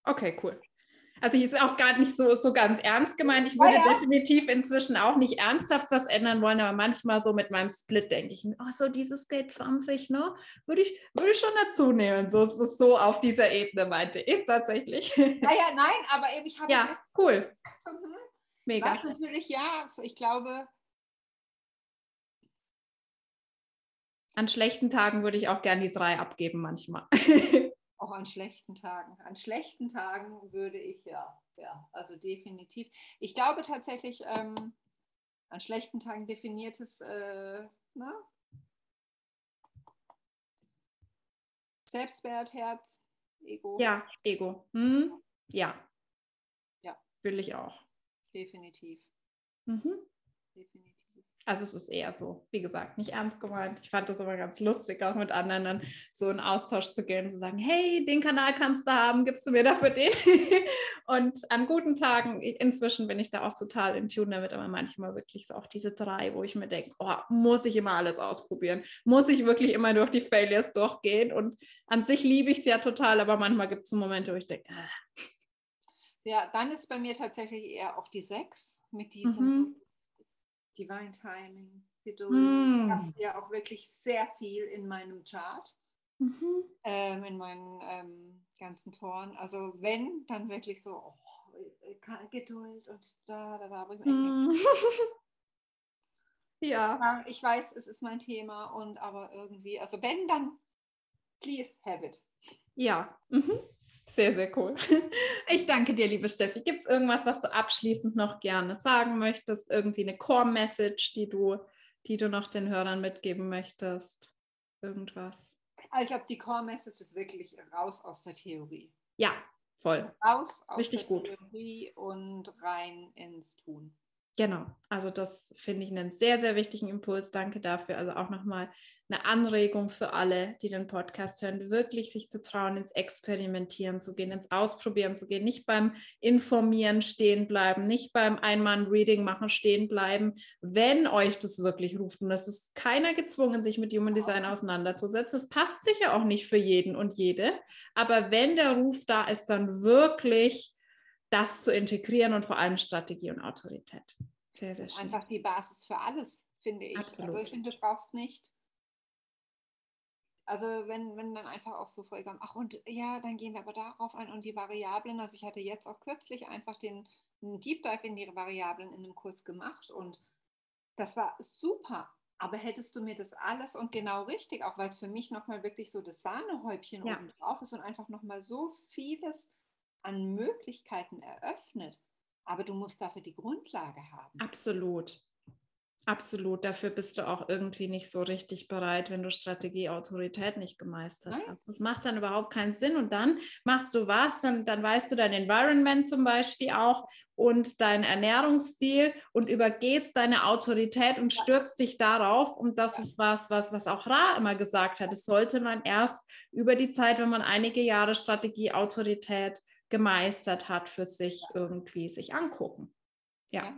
Okay, cool. Also ich ist auch gar nicht so, so ganz ernst gemeint. Ich würde ja, ja. definitiv inzwischen auch nicht ernsthaft was ändern wollen, aber manchmal so mit meinem Split denke ich mir, oh, so dieses Gate 20, ne? Würde ich, würde ich schon dazu nehmen. So, so, so auf dieser Ebene meinte ich tatsächlich. Naja, <laughs> nein, aber eben ich habe. Ja, cool. Hm, Mega. Was natürlich, ja, ich glaube, An schlechten Tagen würde ich auch gern die drei abgeben manchmal. <laughs> auch an schlechten Tagen. An schlechten Tagen würde ich ja, ja, also definitiv. Ich glaube tatsächlich, ähm, an schlechten Tagen definiertes, äh, na? Selbstwert, Herz, Ego. Ja, Ego. Hm? Ja. Ja. Will ich auch. Definitiv. Mhm. Definitiv. Also es ist eher so, wie gesagt, nicht ernst gemeint. Ich fand das aber ganz lustig, auch mit anderen dann so in Austausch zu gehen und zu sagen, hey, den Kanal kannst du haben, gibst du mir dafür den? <laughs> und an guten Tagen, inzwischen bin ich da auch total in Tune damit, aber manchmal wirklich so auch diese drei, wo ich mir denke, oh, muss ich immer alles ausprobieren? Muss ich wirklich immer durch die Failures durchgehen? Und an sich liebe ich es ja total, aber manchmal gibt es so Momente, wo ich denke, ah. Ja, dann ist bei mir tatsächlich eher auch die sechs mit diesem mhm Divine Timing, Geduld. Mm. Ich habe ja auch wirklich sehr viel in meinem Chart, mhm. ähm, in meinen ähm, ganzen Toren. Also wenn, dann wirklich so oh, Geduld und da, da, da. Mm. <laughs> ja. Ich weiß, es ist mein Thema und aber irgendwie, also wenn, dann please have it. Ja. Mhm. Sehr, sehr cool. <laughs> Ich danke dir, liebe Steffi. Gibt es irgendwas, was du abschließend noch gerne sagen möchtest? Irgendwie eine Core-Message, die du, die du noch den Hörern mitgeben möchtest? Irgendwas? Also ich glaube, die Core-Message ist wirklich raus aus der Theorie. Ja, voll. Raus aus Richtig der gut. Theorie und rein ins Tun. Genau, also das finde ich einen sehr, sehr wichtigen Impuls. Danke dafür. Also auch nochmal eine Anregung für alle, die den Podcast hören, wirklich sich zu trauen, ins Experimentieren zu gehen, ins Ausprobieren zu gehen, nicht beim Informieren stehen bleiben, nicht beim Einmann-Reading machen stehen bleiben, wenn euch das wirklich ruft. Und es ist keiner gezwungen, sich mit Human Design auseinanderzusetzen. Es passt sicher auch nicht für jeden und jede. Aber wenn der Ruf da ist, dann wirklich das zu integrieren und vor allem Strategie und Autorität. Sehr, sehr das ist schön. einfach die Basis für alles, finde ich. Absolut. Also ich finde, du brauchst nicht also wenn, wenn dann einfach auch so vollkommen, ach und ja, dann gehen wir aber darauf ein und die Variablen. Also ich hatte jetzt auch kürzlich einfach den Deep Dive in die Variablen in einem Kurs gemacht und das war super. Aber hättest du mir das alles und genau richtig, auch weil es für mich nochmal wirklich so das Sahnehäubchen ja. oben drauf ist und einfach nochmal so vieles an Möglichkeiten eröffnet. Aber du musst dafür die Grundlage haben. Absolut. Absolut, dafür bist du auch irgendwie nicht so richtig bereit, wenn du Strategie, Autorität nicht gemeistert Nein. hast. Das macht dann überhaupt keinen Sinn. Und dann machst du was, dann, dann weißt du dein Environment zum Beispiel auch und deinen Ernährungsstil und übergehst deine Autorität und stürzt dich darauf. Und das ist was, was, was auch Ra immer gesagt hat. Es sollte man erst über die Zeit, wenn man einige Jahre Strategie, Autorität gemeistert hat, für sich irgendwie sich angucken. ja.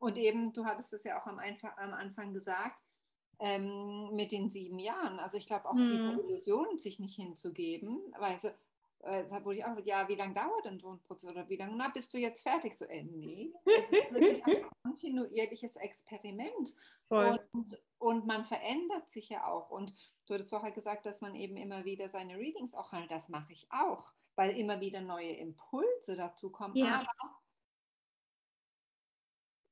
Und eben, du hattest es ja auch am, Anfang, am Anfang gesagt, ähm, mit den sieben Jahren. Also ich glaube auch hm. diese Illusion, sich nicht hinzugeben, weil so, äh, da wurde ich auch, ja, wie lange dauert denn so ein Prozess oder wie lange, na, bist du jetzt fertig? So, äh, nee, es ist <laughs> wirklich ein kontinuierliches Experiment. Und, und man verändert sich ja auch. Und du hattest vorher gesagt, dass man eben immer wieder seine Readings auch halt, das mache ich auch, weil immer wieder neue Impulse dazu kommen. Ja. Aber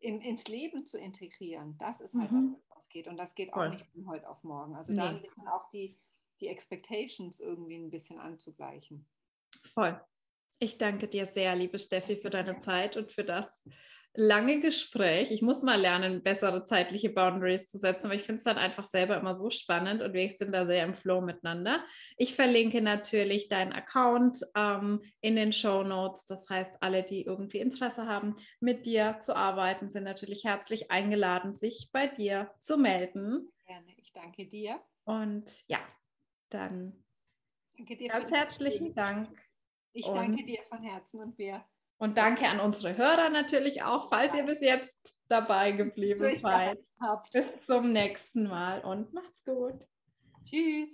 im, ins Leben zu integrieren, das ist halt mhm. das, was geht. Und das geht auch Voll. nicht von heute auf morgen. Also nee. da ein bisschen auch die, die Expectations irgendwie ein bisschen anzugleichen. Voll. Ich danke dir sehr, liebe Steffi, für deine Zeit und für das, lange Gespräch. Ich muss mal lernen, bessere zeitliche Boundaries zu setzen, aber ich finde es dann einfach selber immer so spannend und wir sind da sehr im Flow miteinander. Ich verlinke natürlich deinen Account ähm, in den Show Notes. Das heißt, alle, die irgendwie Interesse haben, mit dir zu arbeiten, sind natürlich herzlich eingeladen, sich bei dir zu melden. Gerne, ich danke dir. Und ja, dann ganz herzlichen Dank. Ich danke dir von Herzen und wir und danke an unsere Hörer natürlich auch, falls ihr bis jetzt dabei geblieben seid. Bis zum nächsten Mal und macht's gut. Tschüss.